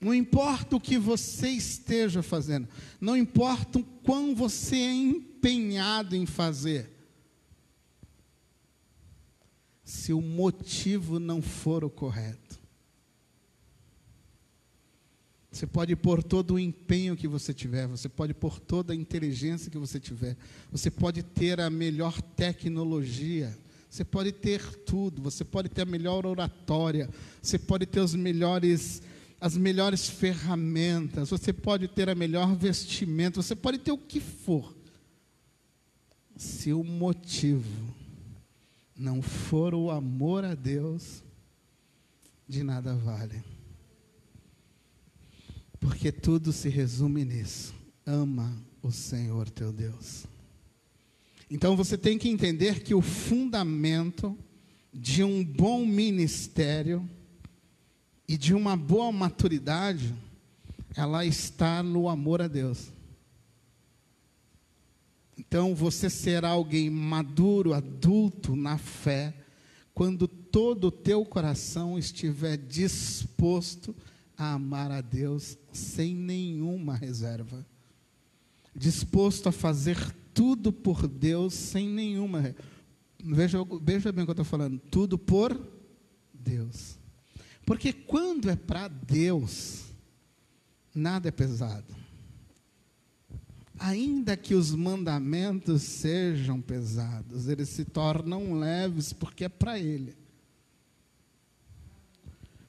Não importa o que você esteja fazendo, não importa o quão você é empenhado em fazer, se o motivo não for o correto. Você pode pôr todo o empenho que você tiver, você pode pôr toda a inteligência que você tiver, você pode ter a melhor tecnologia, você pode ter tudo, você pode ter a melhor oratória, você pode ter os melhores as melhores ferramentas, você pode ter a melhor vestimenta, você pode ter o que for. Se o motivo não for o amor a Deus, de nada vale. Porque tudo se resume nisso. Ama o Senhor teu Deus. Então você tem que entender que o fundamento de um bom ministério e de uma boa maturidade, ela está no amor a Deus. Então você será alguém maduro, adulto na fé, quando todo o teu coração estiver disposto a amar a Deus sem nenhuma reserva. Disposto a fazer tudo por Deus sem nenhuma. Veja, veja bem o que eu estou falando. Tudo por Deus. Porque quando é para Deus, nada é pesado. Ainda que os mandamentos sejam pesados, eles se tornam leves porque é para Ele.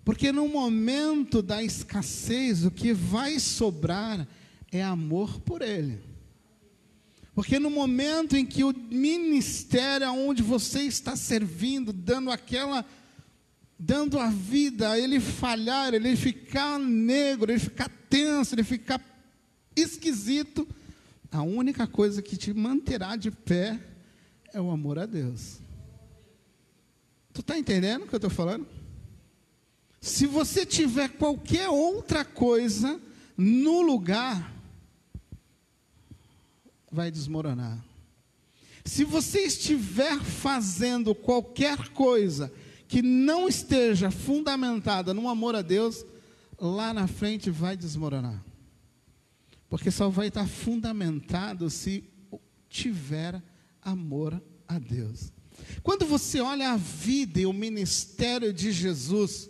Porque no momento da escassez, o que vai sobrar é amor por Ele. Porque no momento em que o ministério onde você está servindo, dando aquela dando a vida, ele falhar, ele ficar negro, ele ficar tenso, ele ficar esquisito, a única coisa que te manterá de pé é o amor a Deus. Tu está entendendo o que eu estou falando? Se você tiver qualquer outra coisa no lugar, vai desmoronar. Se você estiver fazendo qualquer coisa que não esteja fundamentada no amor a Deus, lá na frente vai desmoronar. Porque só vai estar fundamentado se tiver amor a Deus. Quando você olha a vida e o ministério de Jesus,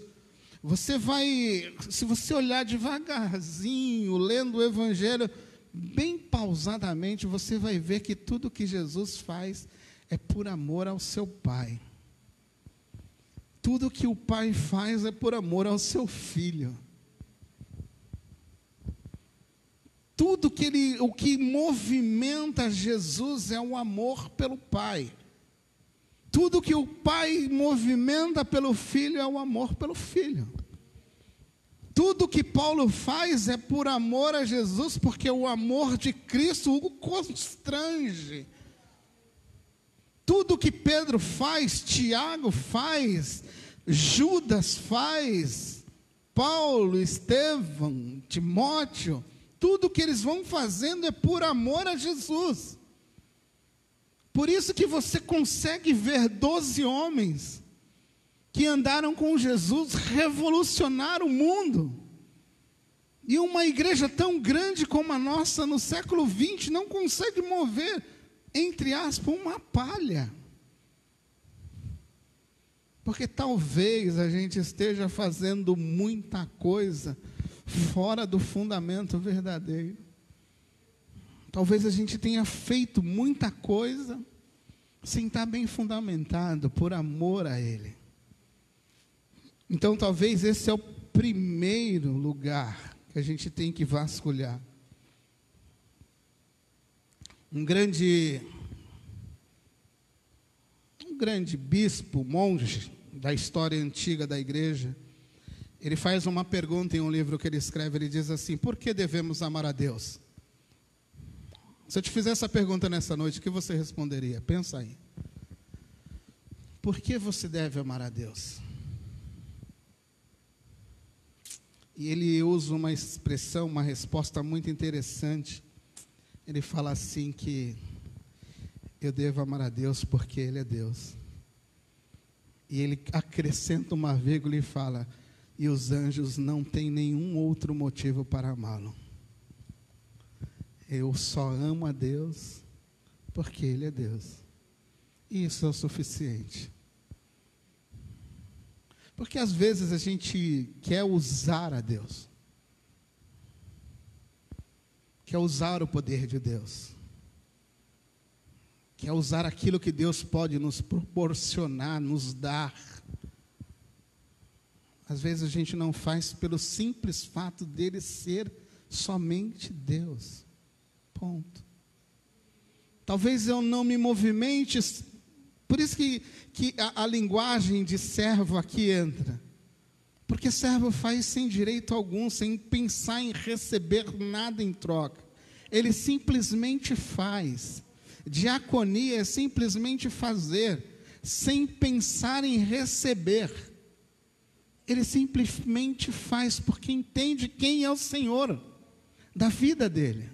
você vai, se você olhar devagarzinho, lendo o Evangelho, bem pausadamente, você vai ver que tudo que Jesus faz é por amor ao seu Pai. Tudo que o pai faz é por amor ao seu filho. Tudo que ele, o que movimenta Jesus é o amor pelo pai. Tudo que o pai movimenta pelo filho é o amor pelo filho. Tudo que Paulo faz é por amor a Jesus, porque o amor de Cristo o constrange. Tudo que Pedro faz, Tiago faz, Judas faz, Paulo, Estevão, Timóteo, tudo que eles vão fazendo é por amor a Jesus. Por isso que você consegue ver doze homens que andaram com Jesus revolucionar o mundo. E uma igreja tão grande como a nossa no século XX não consegue mover, entre aspas, uma palha. Porque talvez a gente esteja fazendo muita coisa fora do fundamento verdadeiro. Talvez a gente tenha feito muita coisa sem estar bem fundamentado por amor a Ele. Então, talvez esse é o primeiro lugar que a gente tem que vasculhar. Um grande um grande bispo, monge da história antiga da igreja, ele faz uma pergunta em um livro que ele escreve, ele diz assim: "Por que devemos amar a Deus?" Se eu te fizer essa pergunta nessa noite, o que você responderia? Pensa aí. Por que você deve amar a Deus? E ele usa uma expressão, uma resposta muito interessante. Ele fala assim que eu devo amar a Deus porque Ele é Deus. E ele acrescenta uma vírgula e fala: e os anjos não têm nenhum outro motivo para amá-lo. Eu só amo a Deus porque Ele é Deus. E isso é o suficiente. Porque às vezes a gente quer usar a Deus, quer usar o poder de Deus, quer usar aquilo que Deus pode nos proporcionar, nos dar. Às vezes a gente não faz pelo simples fato dele ser somente Deus. Ponto. Talvez eu não me movimente, por isso que, que a, a linguagem de servo aqui entra. Porque servo faz sem direito algum, sem pensar em receber nada em troca. Ele simplesmente faz. Diaconia é simplesmente fazer, sem pensar em receber. Ele simplesmente faz porque entende quem é o Senhor da vida dele.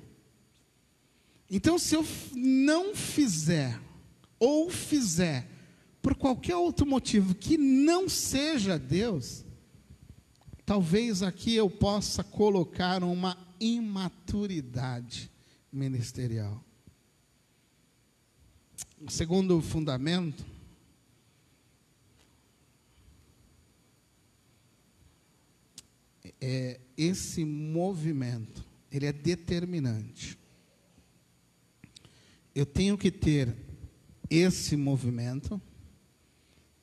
Então, se eu não fizer, ou fizer, por qualquer outro motivo que não seja Deus, talvez aqui eu possa colocar uma imaturidade ministerial. O segundo fundamento é esse movimento, ele é determinante eu tenho que ter esse movimento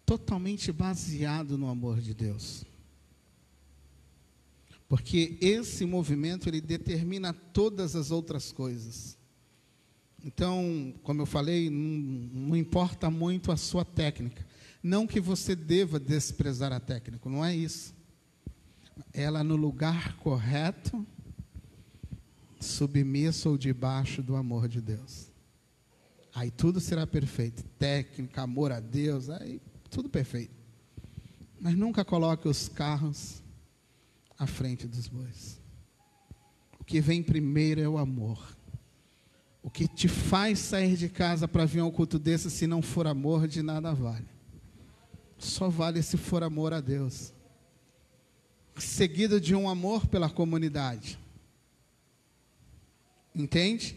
totalmente baseado no amor de Deus. Porque esse movimento ele determina todas as outras coisas. Então, como eu falei, não, importa muito a sua técnica. Não que você deva desprezar a técnica, não é isso. Ela no lugar correto, submissa ou debaixo do amor de Deus. Aí tudo será perfeito. Técnica, amor a Deus, aí tudo perfeito. Mas nunca coloque os carros à frente dos bois. O que vem primeiro é o amor. O que te faz sair de casa para vir a um culto desse, se não for amor, de nada vale. Só vale se for amor a Deus. Seguido de um amor pela comunidade. Entende?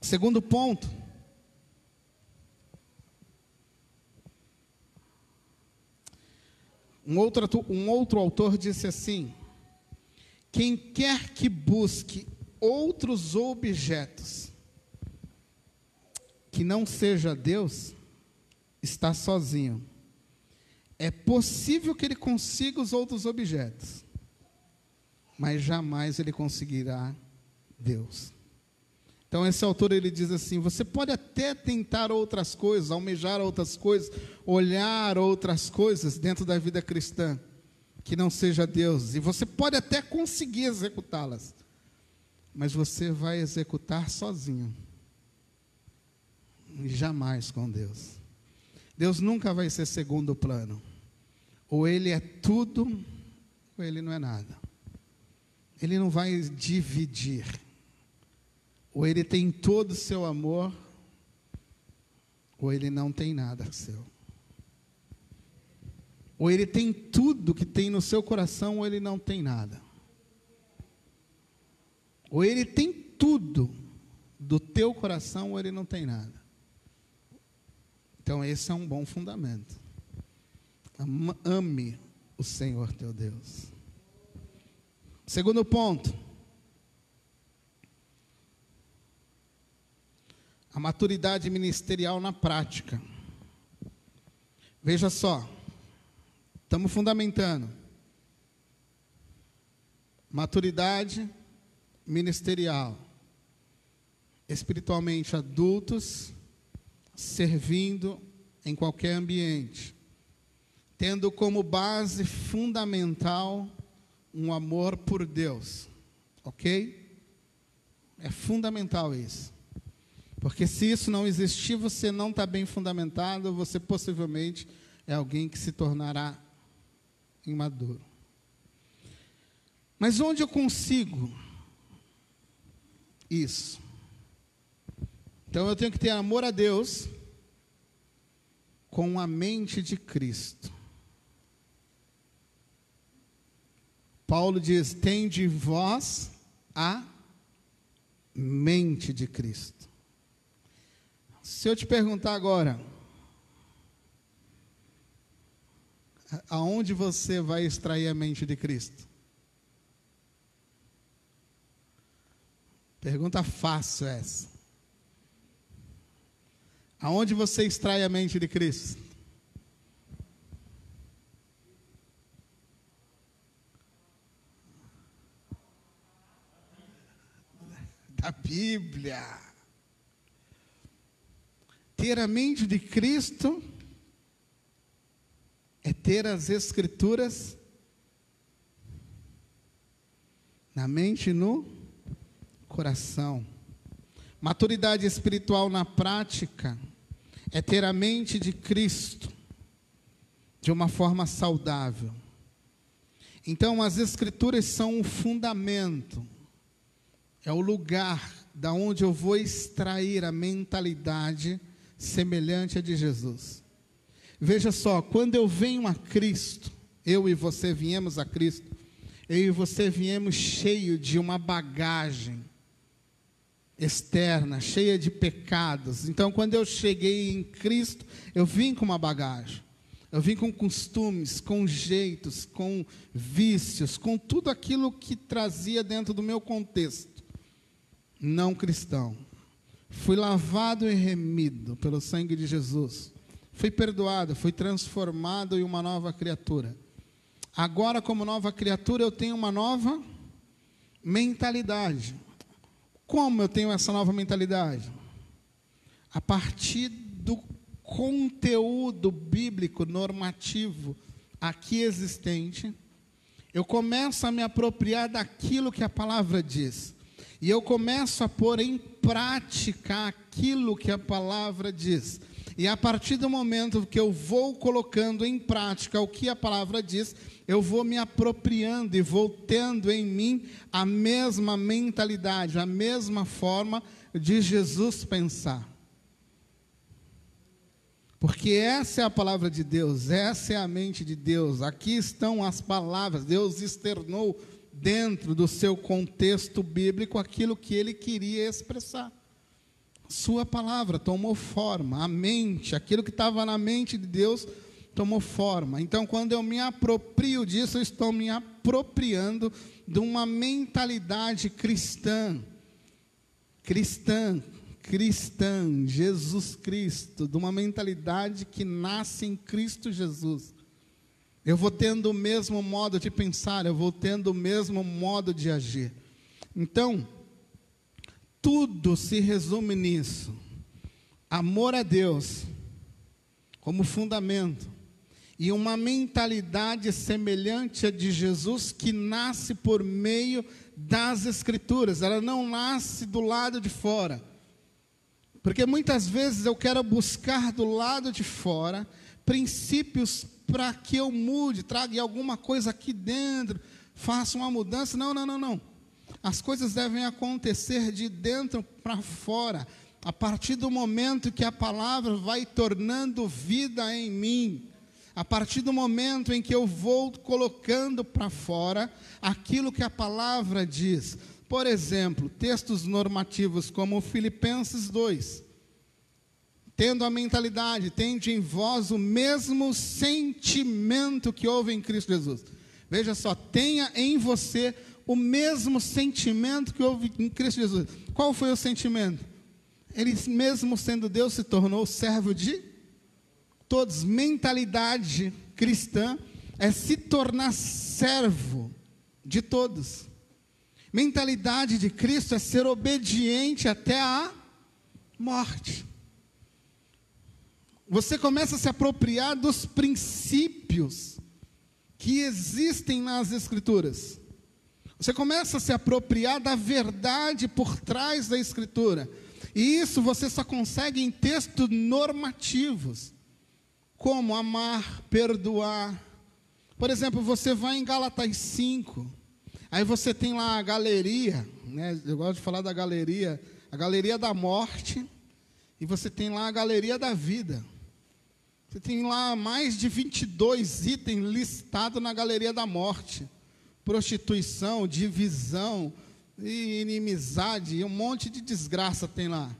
Segundo ponto. Um outro, um outro autor disse assim: quem quer que busque outros objetos que não seja Deus, está sozinho. É possível que ele consiga os outros objetos, mas jamais ele conseguirá Deus. Então esse autor ele diz assim: você pode até tentar outras coisas, almejar outras coisas, olhar outras coisas dentro da vida cristã que não seja Deus, e você pode até conseguir executá-las, mas você vai executar sozinho, e jamais com Deus. Deus nunca vai ser segundo plano. Ou ele é tudo, ou ele não é nada. Ele não vai dividir. Ou ele tem todo o seu amor, ou ele não tem nada seu. Ou ele tem tudo que tem no seu coração, ou ele não tem nada. Ou ele tem tudo do teu coração, ou ele não tem nada. Então, esse é um bom fundamento. ame o Senhor teu Deus. Segundo ponto, a maturidade ministerial na prática. Veja só, estamos fundamentando. Maturidade ministerial. Espiritualmente adultos, servindo em qualquer ambiente, tendo como base fundamental um amor por Deus, ok? É fundamental isso. Porque se isso não existir, você não está bem fundamentado, você possivelmente é alguém que se tornará imaduro. Mas onde eu consigo isso? Então eu tenho que ter amor a Deus com a mente de Cristo. Paulo diz: tem de vós a mente de Cristo. Se eu te perguntar agora, aonde você vai extrair a mente de Cristo? Pergunta fácil essa. Aonde você extrai a mente de Cristo? Da Bíblia ter a mente de Cristo é ter as Escrituras na mente e no coração. Maturidade espiritual na prática é ter a mente de Cristo de uma forma saudável. Então, as Escrituras são o fundamento, é o lugar da onde eu vou extrair a mentalidade semelhante à de Jesus. Veja só, quando eu venho a Cristo, eu e você viemos a Cristo, eu e você viemos cheio de uma bagagem externa, cheia de pecados. Então, quando eu cheguei em Cristo, eu vim com uma bagagem. Eu vim com costumes, com jeitos, com vícios, com tudo aquilo que trazia dentro do meu contexto não cristão. Fui lavado e remido pelo sangue de Jesus. Fui perdoado, fui transformado em uma nova criatura. Agora, como nova criatura, eu tenho uma nova mentalidade. Como eu tenho essa nova mentalidade? A partir do conteúdo bíblico normativo aqui existente, eu começo a me apropriar daquilo que a palavra diz. E eu começo a pôr em prática aquilo que a palavra diz. E a partir do momento que eu vou colocando em prática o que a palavra diz, eu vou me apropriando e vou tendo em mim a mesma mentalidade, a mesma forma de Jesus pensar. Porque essa é a palavra de Deus, essa é a mente de Deus. Aqui estão as palavras. Deus externou dentro do seu contexto bíblico aquilo que ele queria expressar. Sua palavra tomou forma, a mente, aquilo que estava na mente de Deus tomou forma. Então, quando eu me aproprio disso, eu estou me apropriando de uma mentalidade cristã. Cristã, cristã, Jesus Cristo, de uma mentalidade que nasce em Cristo Jesus. Eu vou tendo o mesmo modo de pensar, eu vou tendo o mesmo modo de agir. Então, tudo se resume nisso. Amor a Deus como fundamento e uma mentalidade semelhante à de Jesus que nasce por meio das escrituras. Ela não nasce do lado de fora. Porque muitas vezes eu quero buscar do lado de fora princípios para que eu mude, traga alguma coisa aqui dentro, faça uma mudança. Não, não, não, não. As coisas devem acontecer de dentro para fora, a partir do momento que a palavra vai tornando vida em mim. A partir do momento em que eu vou colocando para fora aquilo que a palavra diz. Por exemplo, textos normativos como Filipenses 2. Tendo a mentalidade, tende em vós o mesmo sentimento que houve em Cristo Jesus. Veja só, tenha em você o mesmo sentimento que houve em Cristo Jesus. Qual foi o sentimento? Ele, mesmo sendo Deus, se tornou servo de todos. Mentalidade cristã é se tornar servo de todos. Mentalidade de Cristo é ser obediente até a morte. Você começa a se apropriar dos princípios que existem nas Escrituras. Você começa a se apropriar da verdade por trás da Escritura. E isso você só consegue em textos normativos, como amar, perdoar. Por exemplo, você vai em Galatas 5. Aí você tem lá a galeria, né? eu gosto de falar da galeria, a galeria da morte, e você tem lá a galeria da vida. Você tem lá mais de 22 itens listados na galeria da morte: prostituição, divisão, inimizade, um monte de desgraça tem lá.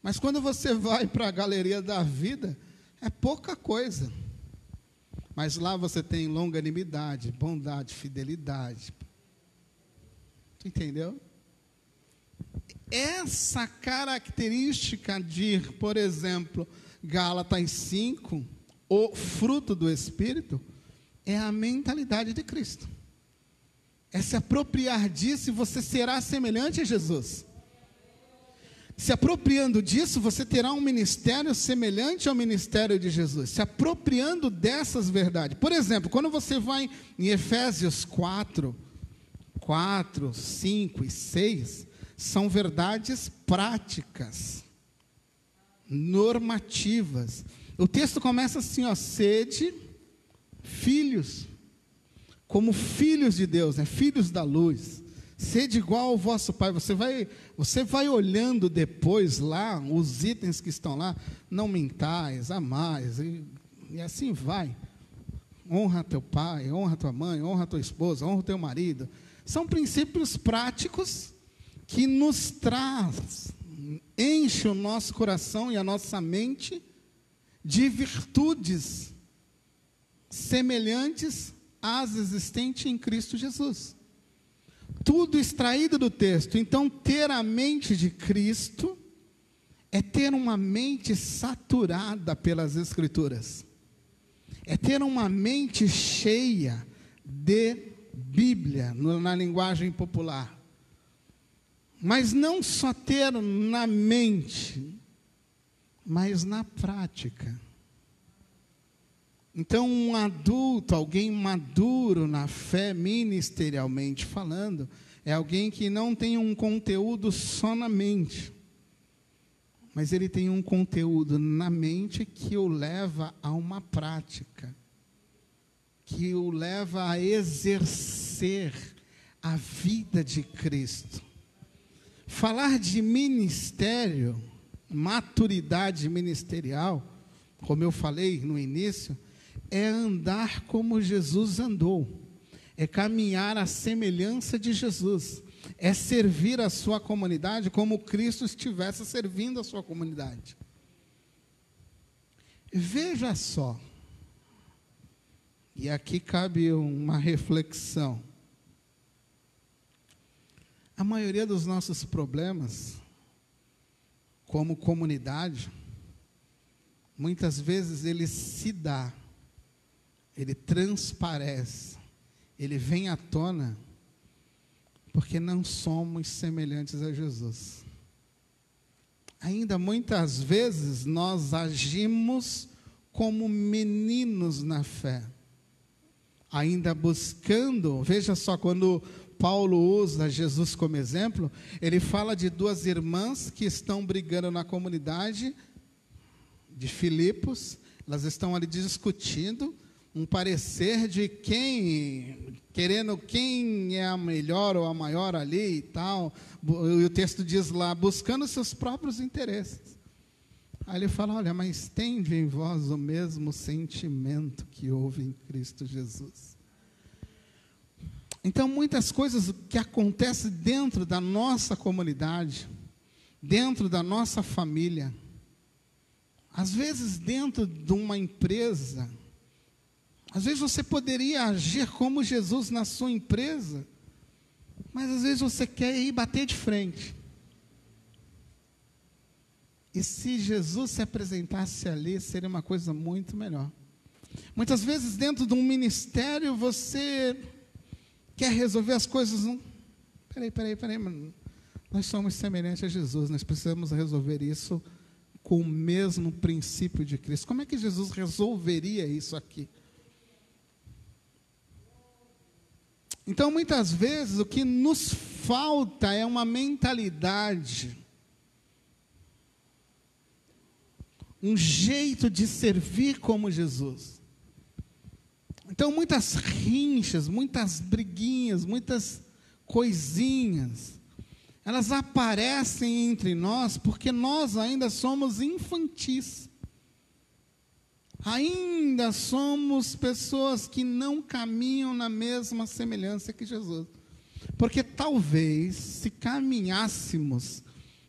Mas quando você vai para a galeria da vida, é pouca coisa. Mas lá você tem longanimidade, bondade, fidelidade, Tu entendeu? Essa característica de, por exemplo, Gálatas 5, o fruto do Espírito, é a mentalidade de Cristo. É se apropriar disso e você será semelhante a Jesus. Se apropriando disso, você terá um ministério semelhante ao ministério de Jesus. Se apropriando dessas verdades. Por exemplo, quando você vai em Efésios 4, 4, 5 e 6 são verdades práticas, normativas. O texto começa assim, ó, sede filhos, como filhos de Deus, né? filhos da luz. Sede igual ao vosso Pai. Você vai, você vai olhando depois lá, os itens que estão lá, não mentais, amais, e, e assim vai. Honra teu pai, honra tua mãe, honra tua esposa, honra teu marido são princípios práticos que nos traz, enche o nosso coração e a nossa mente de virtudes semelhantes às existentes em Cristo Jesus. Tudo extraído do texto. Então, ter a mente de Cristo é ter uma mente saturada pelas Escrituras, é ter uma mente cheia de Bíblia, na linguagem popular. Mas não só ter na mente, mas na prática. Então, um adulto, alguém maduro na fé, ministerialmente falando, é alguém que não tem um conteúdo só na mente, mas ele tem um conteúdo na mente que o leva a uma prática que o leva a exercer a vida de Cristo. Falar de ministério, maturidade ministerial, como eu falei no início, é andar como Jesus andou, é caminhar à semelhança de Jesus, é servir a sua comunidade como Cristo estivesse servindo a sua comunidade. Veja só, e aqui cabe uma reflexão. A maioria dos nossos problemas, como comunidade, muitas vezes ele se dá, ele transparece, ele vem à tona, porque não somos semelhantes a Jesus. Ainda muitas vezes nós agimos como meninos na fé ainda buscando, veja só, quando Paulo usa Jesus como exemplo, ele fala de duas irmãs que estão brigando na comunidade de Filipos, elas estão ali discutindo um parecer de quem, querendo quem é a melhor ou a maior ali e tal, e o texto diz lá, buscando seus próprios interesses. Aí ele fala: Olha, mas tende em vós o mesmo sentimento que houve em Cristo Jesus. Então, muitas coisas que acontecem dentro da nossa comunidade, dentro da nossa família, Às vezes, dentro de uma empresa, às vezes você poderia agir como Jesus na sua empresa, mas às vezes você quer ir bater de frente. E se Jesus se apresentasse ali, seria uma coisa muito melhor. Muitas vezes, dentro de um ministério, você quer resolver as coisas. Não... Peraí, peraí, peraí. Nós somos semelhantes a Jesus, nós precisamos resolver isso com o mesmo princípio de Cristo. Como é que Jesus resolveria isso aqui? Então, muitas vezes, o que nos falta é uma mentalidade, um jeito de servir como Jesus. Então, muitas rinchas, muitas briguinhas, muitas coisinhas, elas aparecem entre nós porque nós ainda somos infantis. Ainda somos pessoas que não caminham na mesma semelhança que Jesus. Porque talvez, se caminhássemos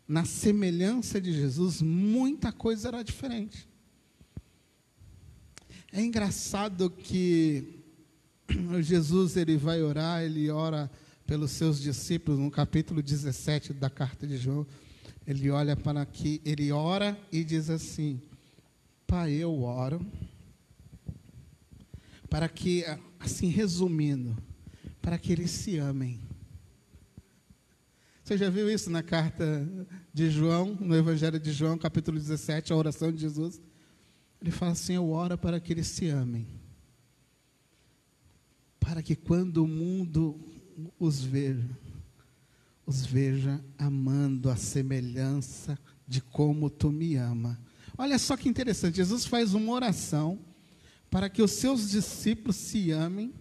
na semelhança de Jesus, muita coisa era diferente. É engraçado que Jesus ele vai orar, ele ora pelos seus discípulos no capítulo 17 da carta de João. Ele olha para aqui, ele ora e diz assim: Pai, eu oro para que, assim resumindo, para que eles se amem. Você já viu isso na carta de João, no Evangelho de João, capítulo 17, a oração de Jesus? Ele fala assim: Eu oro para que eles se amem. Para que quando o mundo os veja, os veja amando a semelhança de como tu me ama. Olha só que interessante, Jesus faz uma oração para que os seus discípulos se amem,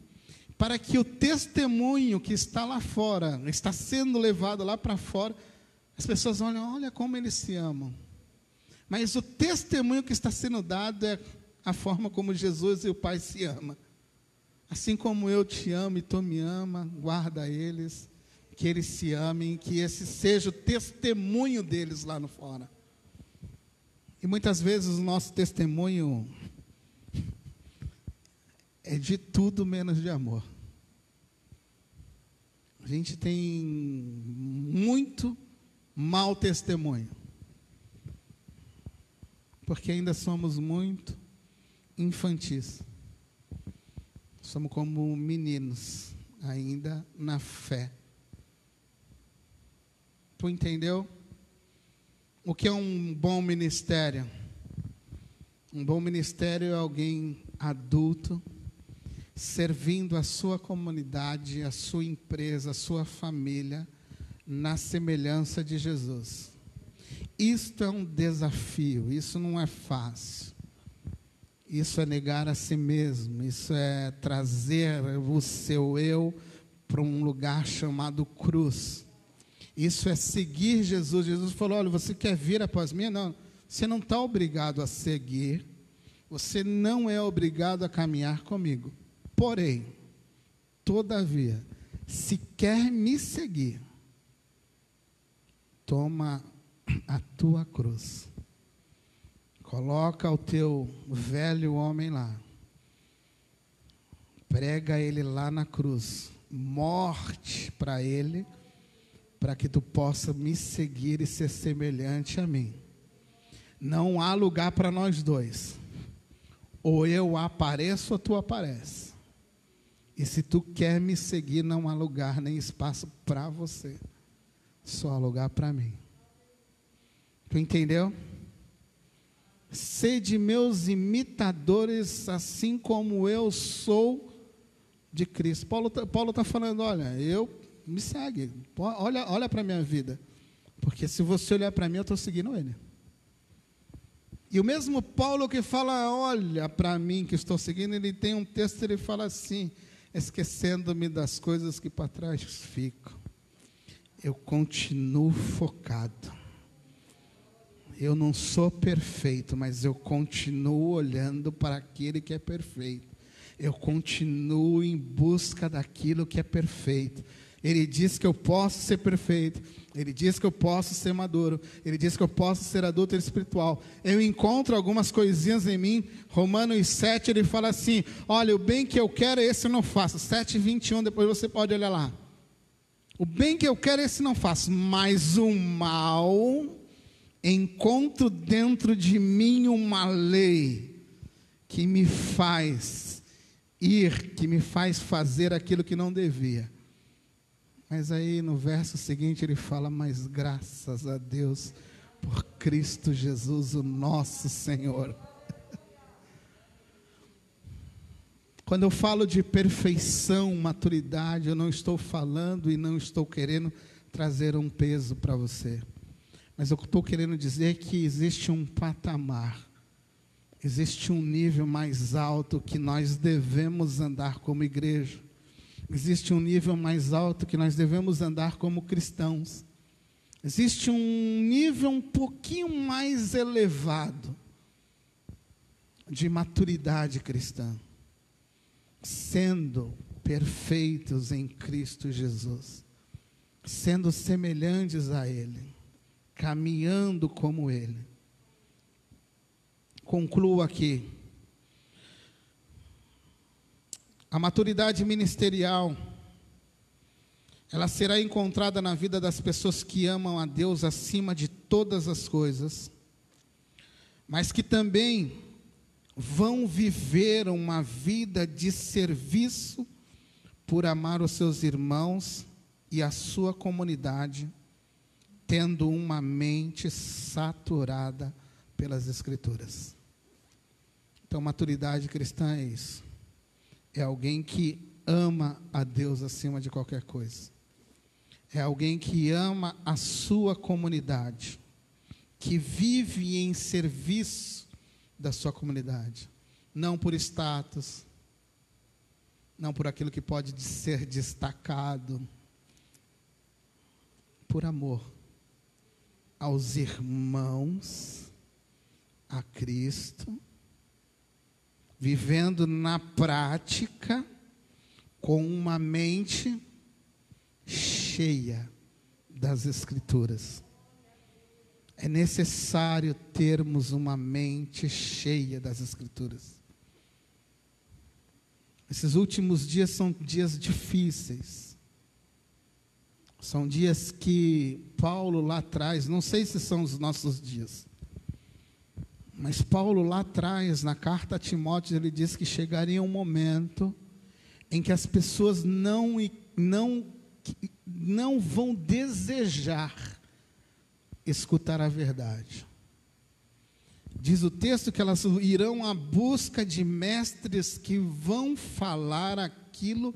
para que o testemunho que está lá fora, está sendo levado lá para fora, as pessoas olham, olha como eles se amam. Mas o testemunho que está sendo dado é a forma como Jesus e o Pai se amam. Assim como eu te amo e tu me ama, guarda eles, que eles se amem, que esse seja o testemunho deles lá no fora. E muitas vezes o nosso testemunho é de tudo menos de amor. A gente tem muito mau testemunho. Porque ainda somos muito infantis. Somos como meninos, ainda na fé. Tu entendeu? O que é um bom ministério? Um bom ministério é alguém adulto, servindo a sua comunidade, a sua empresa, a sua família, na semelhança de Jesus. Isto é um desafio, isso não é fácil. Isso é negar a si mesmo, isso é trazer o seu eu para um lugar chamado cruz. Isso é seguir Jesus. Jesus falou: olha, você quer vir após mim? Não, você não está obrigado a seguir, você não é obrigado a caminhar comigo. Porém, todavia, se quer me seguir, toma a tua cruz. Coloca o teu velho homem lá. Prega ele lá na cruz. Morte para ele para que tu possa me seguir e ser semelhante a mim. Não há lugar para nós dois. Ou eu apareço ou tu aparece. E se tu quer me seguir, não há lugar nem espaço para você. Só há lugar para mim. Tu entendeu? Sede meus imitadores, assim como eu sou de Cristo. Paulo está tá falando: olha, eu me segue. Olha, olha para a minha vida. Porque se você olhar para mim, eu estou seguindo ele. E o mesmo Paulo que fala, olha para mim que estou seguindo, ele tem um texto, ele fala assim, esquecendo-me das coisas que para trás ficam. Eu continuo focado. Eu não sou perfeito, mas eu continuo olhando para aquele que é perfeito. Eu continuo em busca daquilo que é perfeito Ele diz que eu posso ser perfeito. Ele diz que eu posso ser maduro. Ele diz que eu posso ser adulto espiritual. Eu encontro algumas coisinhas em mim. Romanos 7, ele fala assim: Olha, o bem que eu quero, esse eu não faço. 7, 21, depois você pode olhar lá. O bem que eu quero, esse não faço. Mas o mal, encontro dentro de mim uma lei que me faz ir, que me faz fazer aquilo que não devia. Mas aí no verso seguinte ele fala: Mas graças a Deus por Cristo Jesus, o nosso Senhor. Quando eu falo de perfeição, maturidade, eu não estou falando e não estou querendo trazer um peso para você. Mas eu estou querendo dizer que existe um patamar, existe um nível mais alto que nós devemos andar como igreja existe um nível mais alto que nós devemos andar como cristãos. Existe um nível um pouquinho mais elevado de maturidade cristã, sendo perfeitos em Cristo Jesus, sendo semelhantes a Ele, caminhando como Ele. Concluo aqui. A maturidade ministerial, ela será encontrada na vida das pessoas que amam a Deus acima de todas as coisas, mas que também vão viver uma vida de serviço por amar os seus irmãos e a sua comunidade, tendo uma mente saturada pelas Escrituras. Então, maturidade cristã é isso é alguém que ama a Deus acima de qualquer coisa. É alguém que ama a sua comunidade, que vive em serviço da sua comunidade, não por status, não por aquilo que pode ser destacado, por amor aos irmãos, a Cristo vivendo na prática, com uma mente cheia das Escrituras. É necessário termos uma mente cheia das Escrituras. Esses últimos dias são dias difíceis. São dias que Paulo lá atrás, não sei se são os nossos dias, mas Paulo lá atrás, na carta a Timóteo, ele diz que chegaria um momento em que as pessoas não, não, não vão desejar escutar a verdade. Diz o texto que elas irão à busca de mestres que vão falar aquilo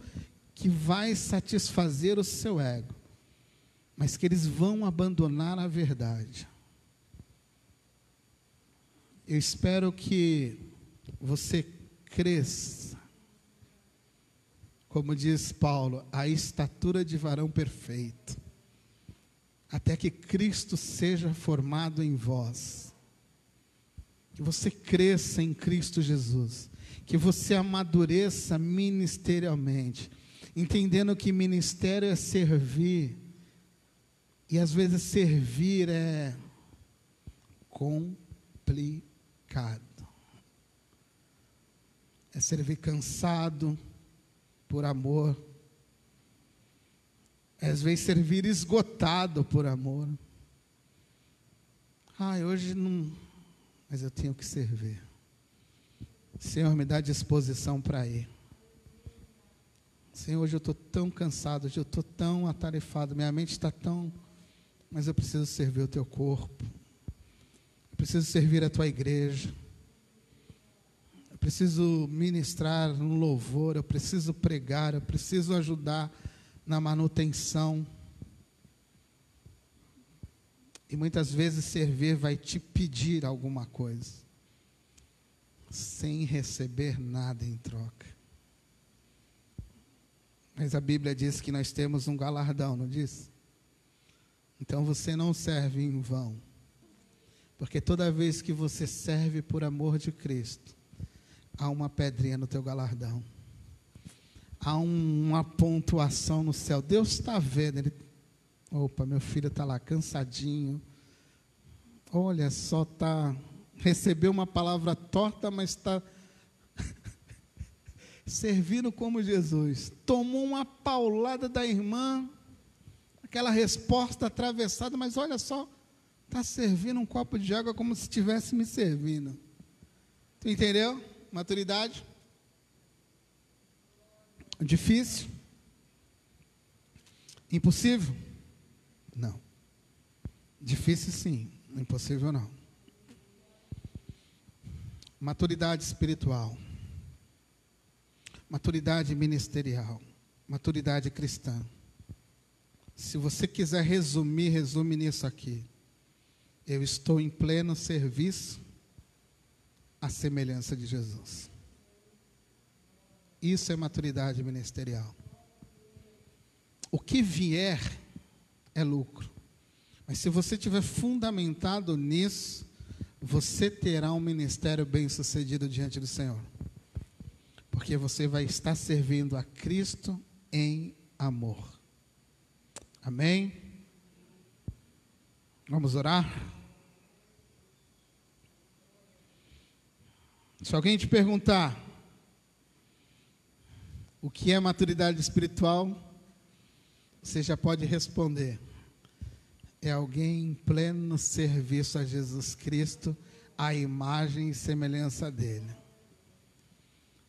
que vai satisfazer o seu ego, mas que eles vão abandonar a verdade. Eu espero que você cresça, como diz Paulo, a estatura de varão perfeito, até que Cristo seja formado em vós. Que você cresça em Cristo Jesus, que você amadureça ministerialmente, entendendo que ministério é servir, e às vezes servir é complicado. É servir cansado por amor. É às vezes servir esgotado por amor. Ah, hoje não. Mas eu tenho que servir. Senhor, me dá disposição para ir. Senhor, hoje eu estou tão cansado, hoje eu estou tão atarefado, minha mente está tão. Mas eu preciso servir o teu corpo. Eu preciso servir a tua igreja. Eu preciso ministrar no louvor, eu preciso pregar, eu preciso ajudar na manutenção. E muitas vezes servir vai te pedir alguma coisa, sem receber nada em troca. Mas a Bíblia diz que nós temos um galardão, não diz? Então você não serve em vão. Porque toda vez que você serve por amor de Cristo, há uma pedrinha no teu galardão. há uma pontuação no céu. Deus está vendo. Ele, opa, meu filho está lá cansadinho. Olha só, tá recebeu uma palavra torta, mas está servindo como Jesus. Tomou uma paulada da irmã, aquela resposta atravessada, mas olha só, está servindo um copo de água como se estivesse me servindo. Tu entendeu? Maturidade? Difícil? Impossível? Não. Difícil sim, impossível não. Maturidade espiritual. Maturidade ministerial. Maturidade cristã. Se você quiser resumir, resume nisso aqui. Eu estou em pleno serviço à semelhança de Jesus. Isso é maturidade ministerial. O que vier é lucro. Mas se você tiver fundamentado nisso, você terá um ministério bem-sucedido diante do Senhor. Porque você vai estar servindo a Cristo em amor. Amém? Vamos orar? Se alguém te perguntar, o que é maturidade espiritual? Você já pode responder. É alguém em pleno serviço a Jesus Cristo, a imagem e semelhança dele.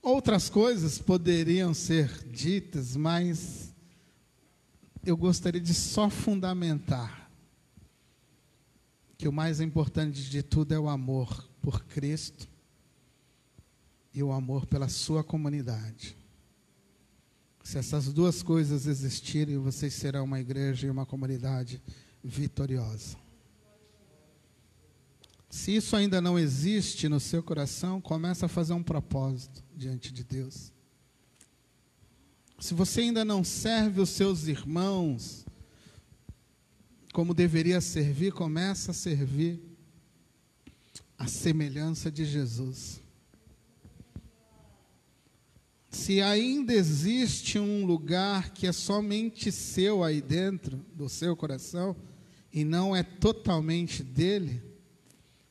Outras coisas poderiam ser ditas, mas eu gostaria de só fundamentar que o mais importante de tudo é o amor por Cristo e o amor pela sua comunidade. Se essas duas coisas existirem, vocês serão uma igreja e uma comunidade vitoriosa. Se isso ainda não existe no seu coração, começa a fazer um propósito diante de Deus. Se você ainda não serve os seus irmãos como deveria servir, começa a servir a semelhança de Jesus. Se ainda existe um lugar que é somente seu aí dentro do seu coração e não é totalmente dele,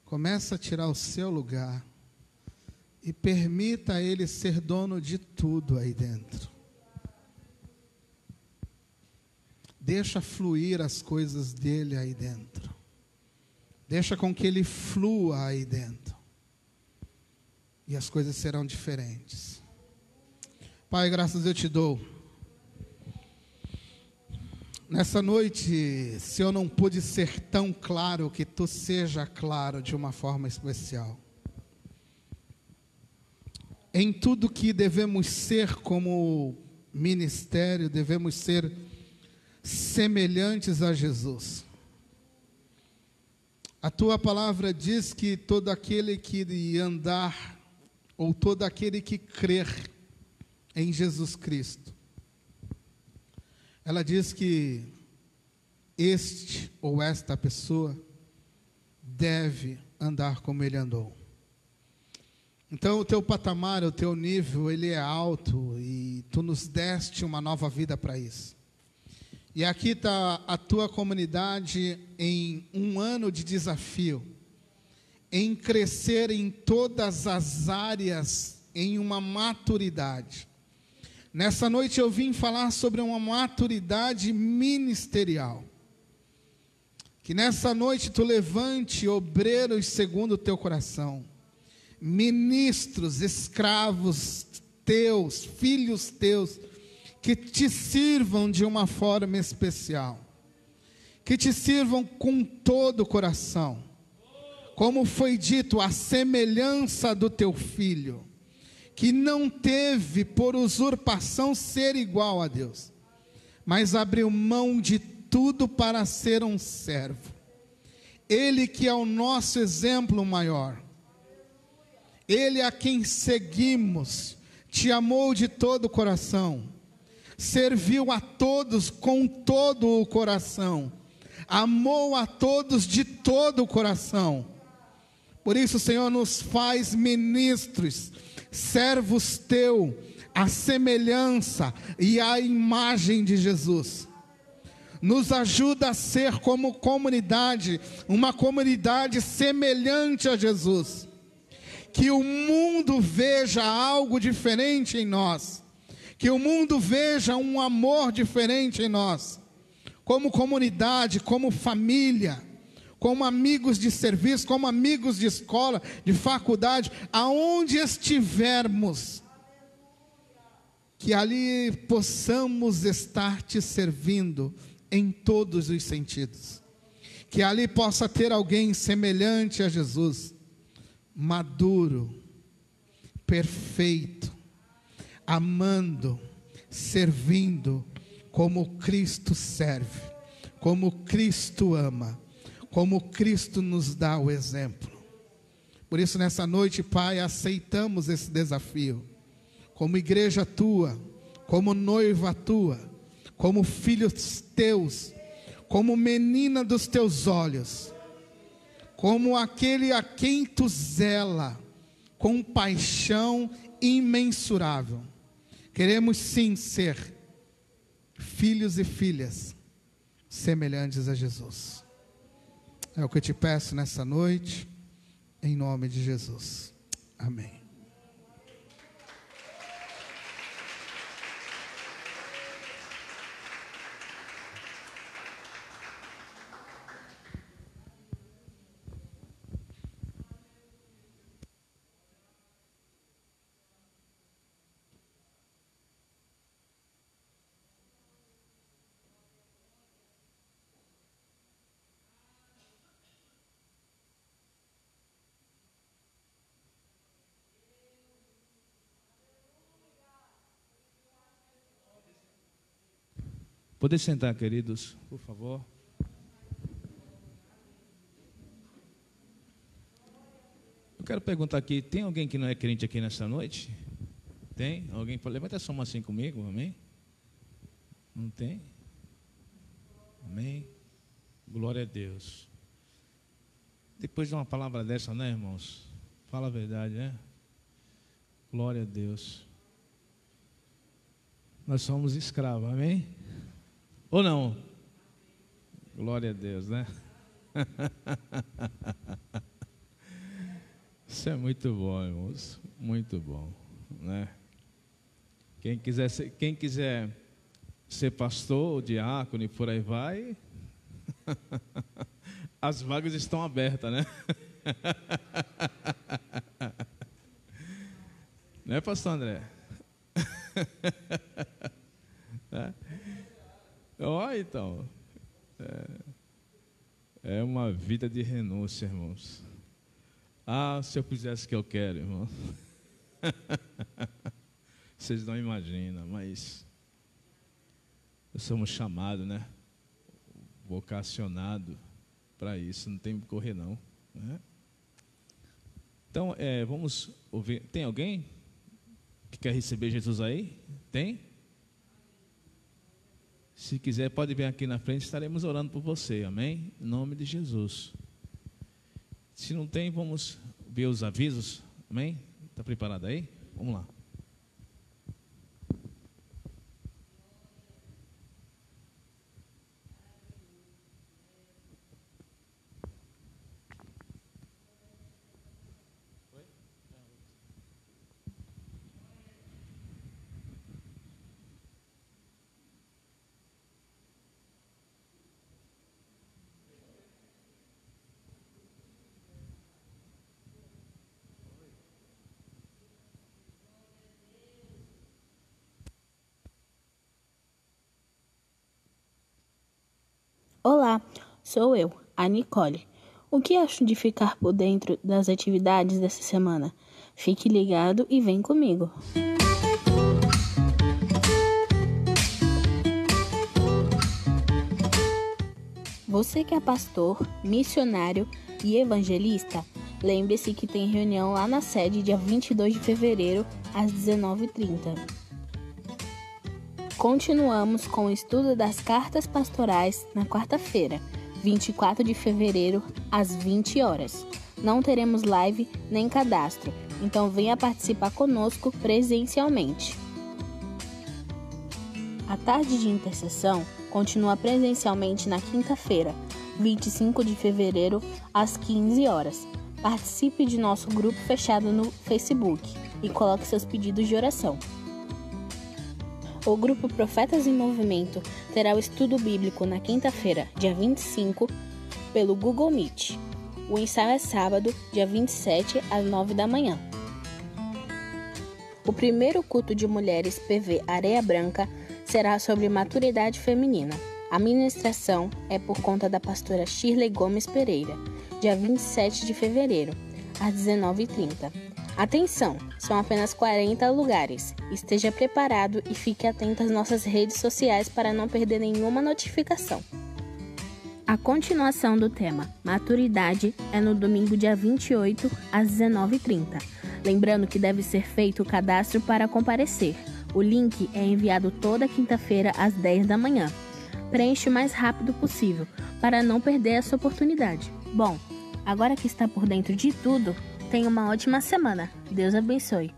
começa a tirar o seu lugar e permita ele ser dono de tudo aí dentro. Deixa fluir as coisas dele aí dentro. Deixa com que ele flua aí dentro. E as coisas serão diferentes. Pai, graças eu te dou. Nessa noite, se eu não pude ser tão claro, que tu seja claro de uma forma especial. Em tudo que devemos ser como ministério, devemos ser semelhantes a Jesus. A tua palavra diz que todo aquele que andar, ou todo aquele que crer, em Jesus Cristo. Ela diz que este ou esta pessoa deve andar como ele andou. Então o teu patamar, o teu nível, ele é alto e tu nos deste uma nova vida para isso. E aqui está a tua comunidade em um ano de desafio, em crescer em todas as áreas em uma maturidade. Nessa noite eu vim falar sobre uma maturidade ministerial. Que nessa noite tu levante obreiros segundo o teu coração, ministros, escravos teus, filhos teus, que te sirvam de uma forma especial, que te sirvam com todo o coração, como foi dito, a semelhança do teu filho que não teve por usurpação ser igual a Deus, mas abriu mão de tudo para ser um servo. Ele que é o nosso exemplo maior, ele a quem seguimos, te amou de todo o coração, serviu a todos com todo o coração, amou a todos de todo o coração. Por isso, Senhor, nos faz ministros servos teu, a semelhança e a imagem de Jesus. Nos ajuda a ser como comunidade, uma comunidade semelhante a Jesus. Que o mundo veja algo diferente em nós. Que o mundo veja um amor diferente em nós. Como comunidade, como família como amigos de serviço, como amigos de escola, de faculdade, aonde estivermos, que ali possamos estar te servindo em todos os sentidos. Que ali possa ter alguém semelhante a Jesus, maduro, perfeito, amando, servindo como Cristo serve, como Cristo ama, como Cristo nos dá o exemplo. Por isso, nessa noite, Pai, aceitamos esse desafio como igreja tua, como noiva tua, como filhos teus, como menina dos teus olhos, como aquele a quem tu zela, com paixão imensurável. Queremos sim ser filhos e filhas semelhantes a Jesus. É o que eu te peço nessa noite, em nome de Jesus. Amém. Poder sentar, queridos, por favor. Eu quero perguntar aqui: tem alguém que não é crente aqui nessa noite? Tem? Alguém? Levanta só uma assim comigo, amém? Não tem? Amém? Glória a Deus. Depois de uma palavra dessa, né, irmãos? Fala a verdade, né? Glória a Deus. Nós somos escravos, amém? Ou não? Glória a Deus, né? Isso é muito bom, irmãos. Muito bom, né? Quem quiser ser, quem quiser ser pastor, diácono e por aí vai, as vagas estão abertas, né? Né, pastor André? Ó, oh, então. É, é uma vida de renúncia, irmãos. Ah, se eu fizesse o que eu quero, irmão. Vocês não imaginam, mas somos chamados, né? Vocacionado para isso, não tem que correr não. Né? Então, é, vamos ouvir. Tem alguém que quer receber Jesus aí? Tem? Se quiser, pode vir aqui na frente, estaremos orando por você, amém? Em nome de Jesus. Se não tem, vamos ver os avisos, amém? Está preparado aí? Vamos lá. Sou eu, a Nicole. O que acho de ficar por dentro das atividades dessa semana? Fique ligado e vem comigo. Você que é pastor, missionário e evangelista, lembre-se que tem reunião lá na sede dia 22 de fevereiro às 19h30. Continuamos com o estudo das cartas pastorais na quarta-feira, 24 de fevereiro, às 20 horas. Não teremos live nem cadastro, então venha participar conosco presencialmente. A tarde de intercessão continua presencialmente na quinta-feira, 25 de fevereiro, às 15 horas. Participe de nosso grupo fechado no Facebook e coloque seus pedidos de oração. O grupo Profetas em Movimento terá o estudo bíblico na quinta-feira, dia 25, pelo Google Meet. O ensaio é sábado, dia 27, às 9 da manhã. O primeiro culto de mulheres PV Areia Branca será sobre maturidade feminina. A ministração é por conta da pastora Shirley Gomes Pereira, dia 27 de fevereiro, às 19h30. Atenção, são apenas 40 lugares. Esteja preparado e fique atento às nossas redes sociais para não perder nenhuma notificação. A continuação do tema Maturidade é no domingo, dia 28, às 19h30. Lembrando que deve ser feito o cadastro para comparecer. O link é enviado toda quinta-feira às 10 da manhã. Preencha o mais rápido possível para não perder essa oportunidade. Bom, agora que está por dentro de tudo, Tenha uma ótima semana. Deus abençoe.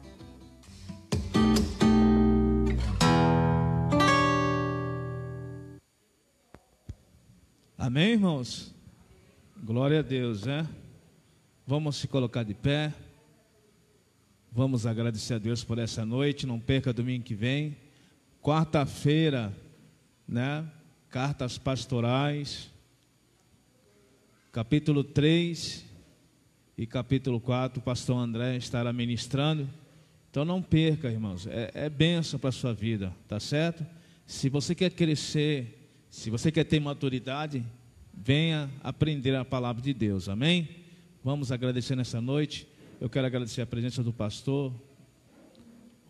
Amém, irmãos? Glória a Deus, né? Vamos se colocar de pé. Vamos agradecer a Deus por essa noite. Não perca domingo que vem. Quarta-feira, né? Cartas pastorais. Capítulo 3 e capítulo 4, o pastor André estará ministrando. Então não perca, irmãos, é, é benção para a sua vida, tá certo? Se você quer crescer, se você quer ter maturidade, venha aprender a palavra de Deus, amém? Vamos agradecer nessa noite. Eu quero agradecer a presença do pastor,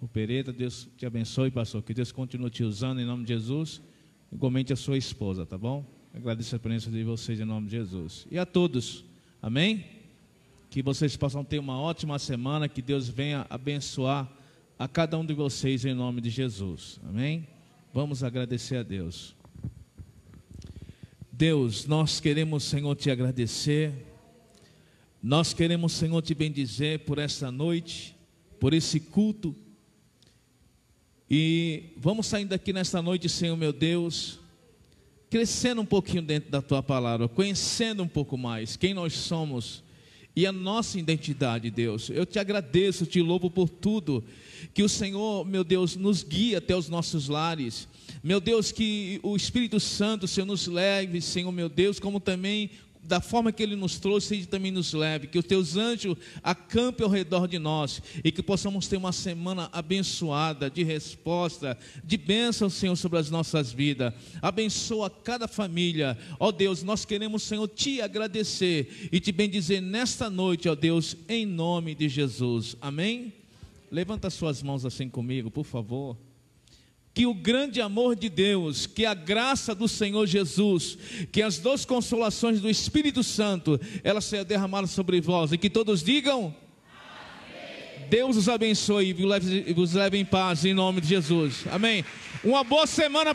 o Pereta. Deus te abençoe, pastor. Que Deus continue te usando em nome de Jesus. Igualmente a sua esposa, tá bom? Agradeço a presença de vocês em nome de Jesus. E a todos, amém? Que vocês possam ter uma ótima semana, que Deus venha abençoar a cada um de vocês em nome de Jesus. Amém? Vamos agradecer a Deus. Deus, nós queremos, Senhor, te agradecer. Nós queremos, Senhor, te bendizer por esta noite, por esse culto. E vamos saindo daqui nesta noite, Senhor meu Deus, crescendo um pouquinho dentro da tua palavra, conhecendo um pouco mais quem nós somos e a nossa identidade, Deus. Eu te agradeço, te louvo por tudo. Que o Senhor, meu Deus, nos guie até os nossos lares. Meu Deus, que o Espírito Santo, Senhor, nos leve, Senhor, meu Deus, como também da forma que Ele nos trouxe, Ele também nos leve. Que os teus anjos acampem ao redor de nós e que possamos ter uma semana abençoada, de resposta, de bênção, Senhor, sobre as nossas vidas. Abençoa cada família. Ó Deus, nós queremos, Senhor, te agradecer e te bendizer nesta noite, ó Deus, em nome de Jesus. Amém? Levanta suas mãos assim comigo, por favor que o grande amor de Deus, que a graça do Senhor Jesus, que as duas consolações do Espírito Santo, elas sejam derramadas sobre vós e que todos digam. Deus os abençoe e vos leve, vos leve em paz em nome de Jesus. Amém. Uma boa semana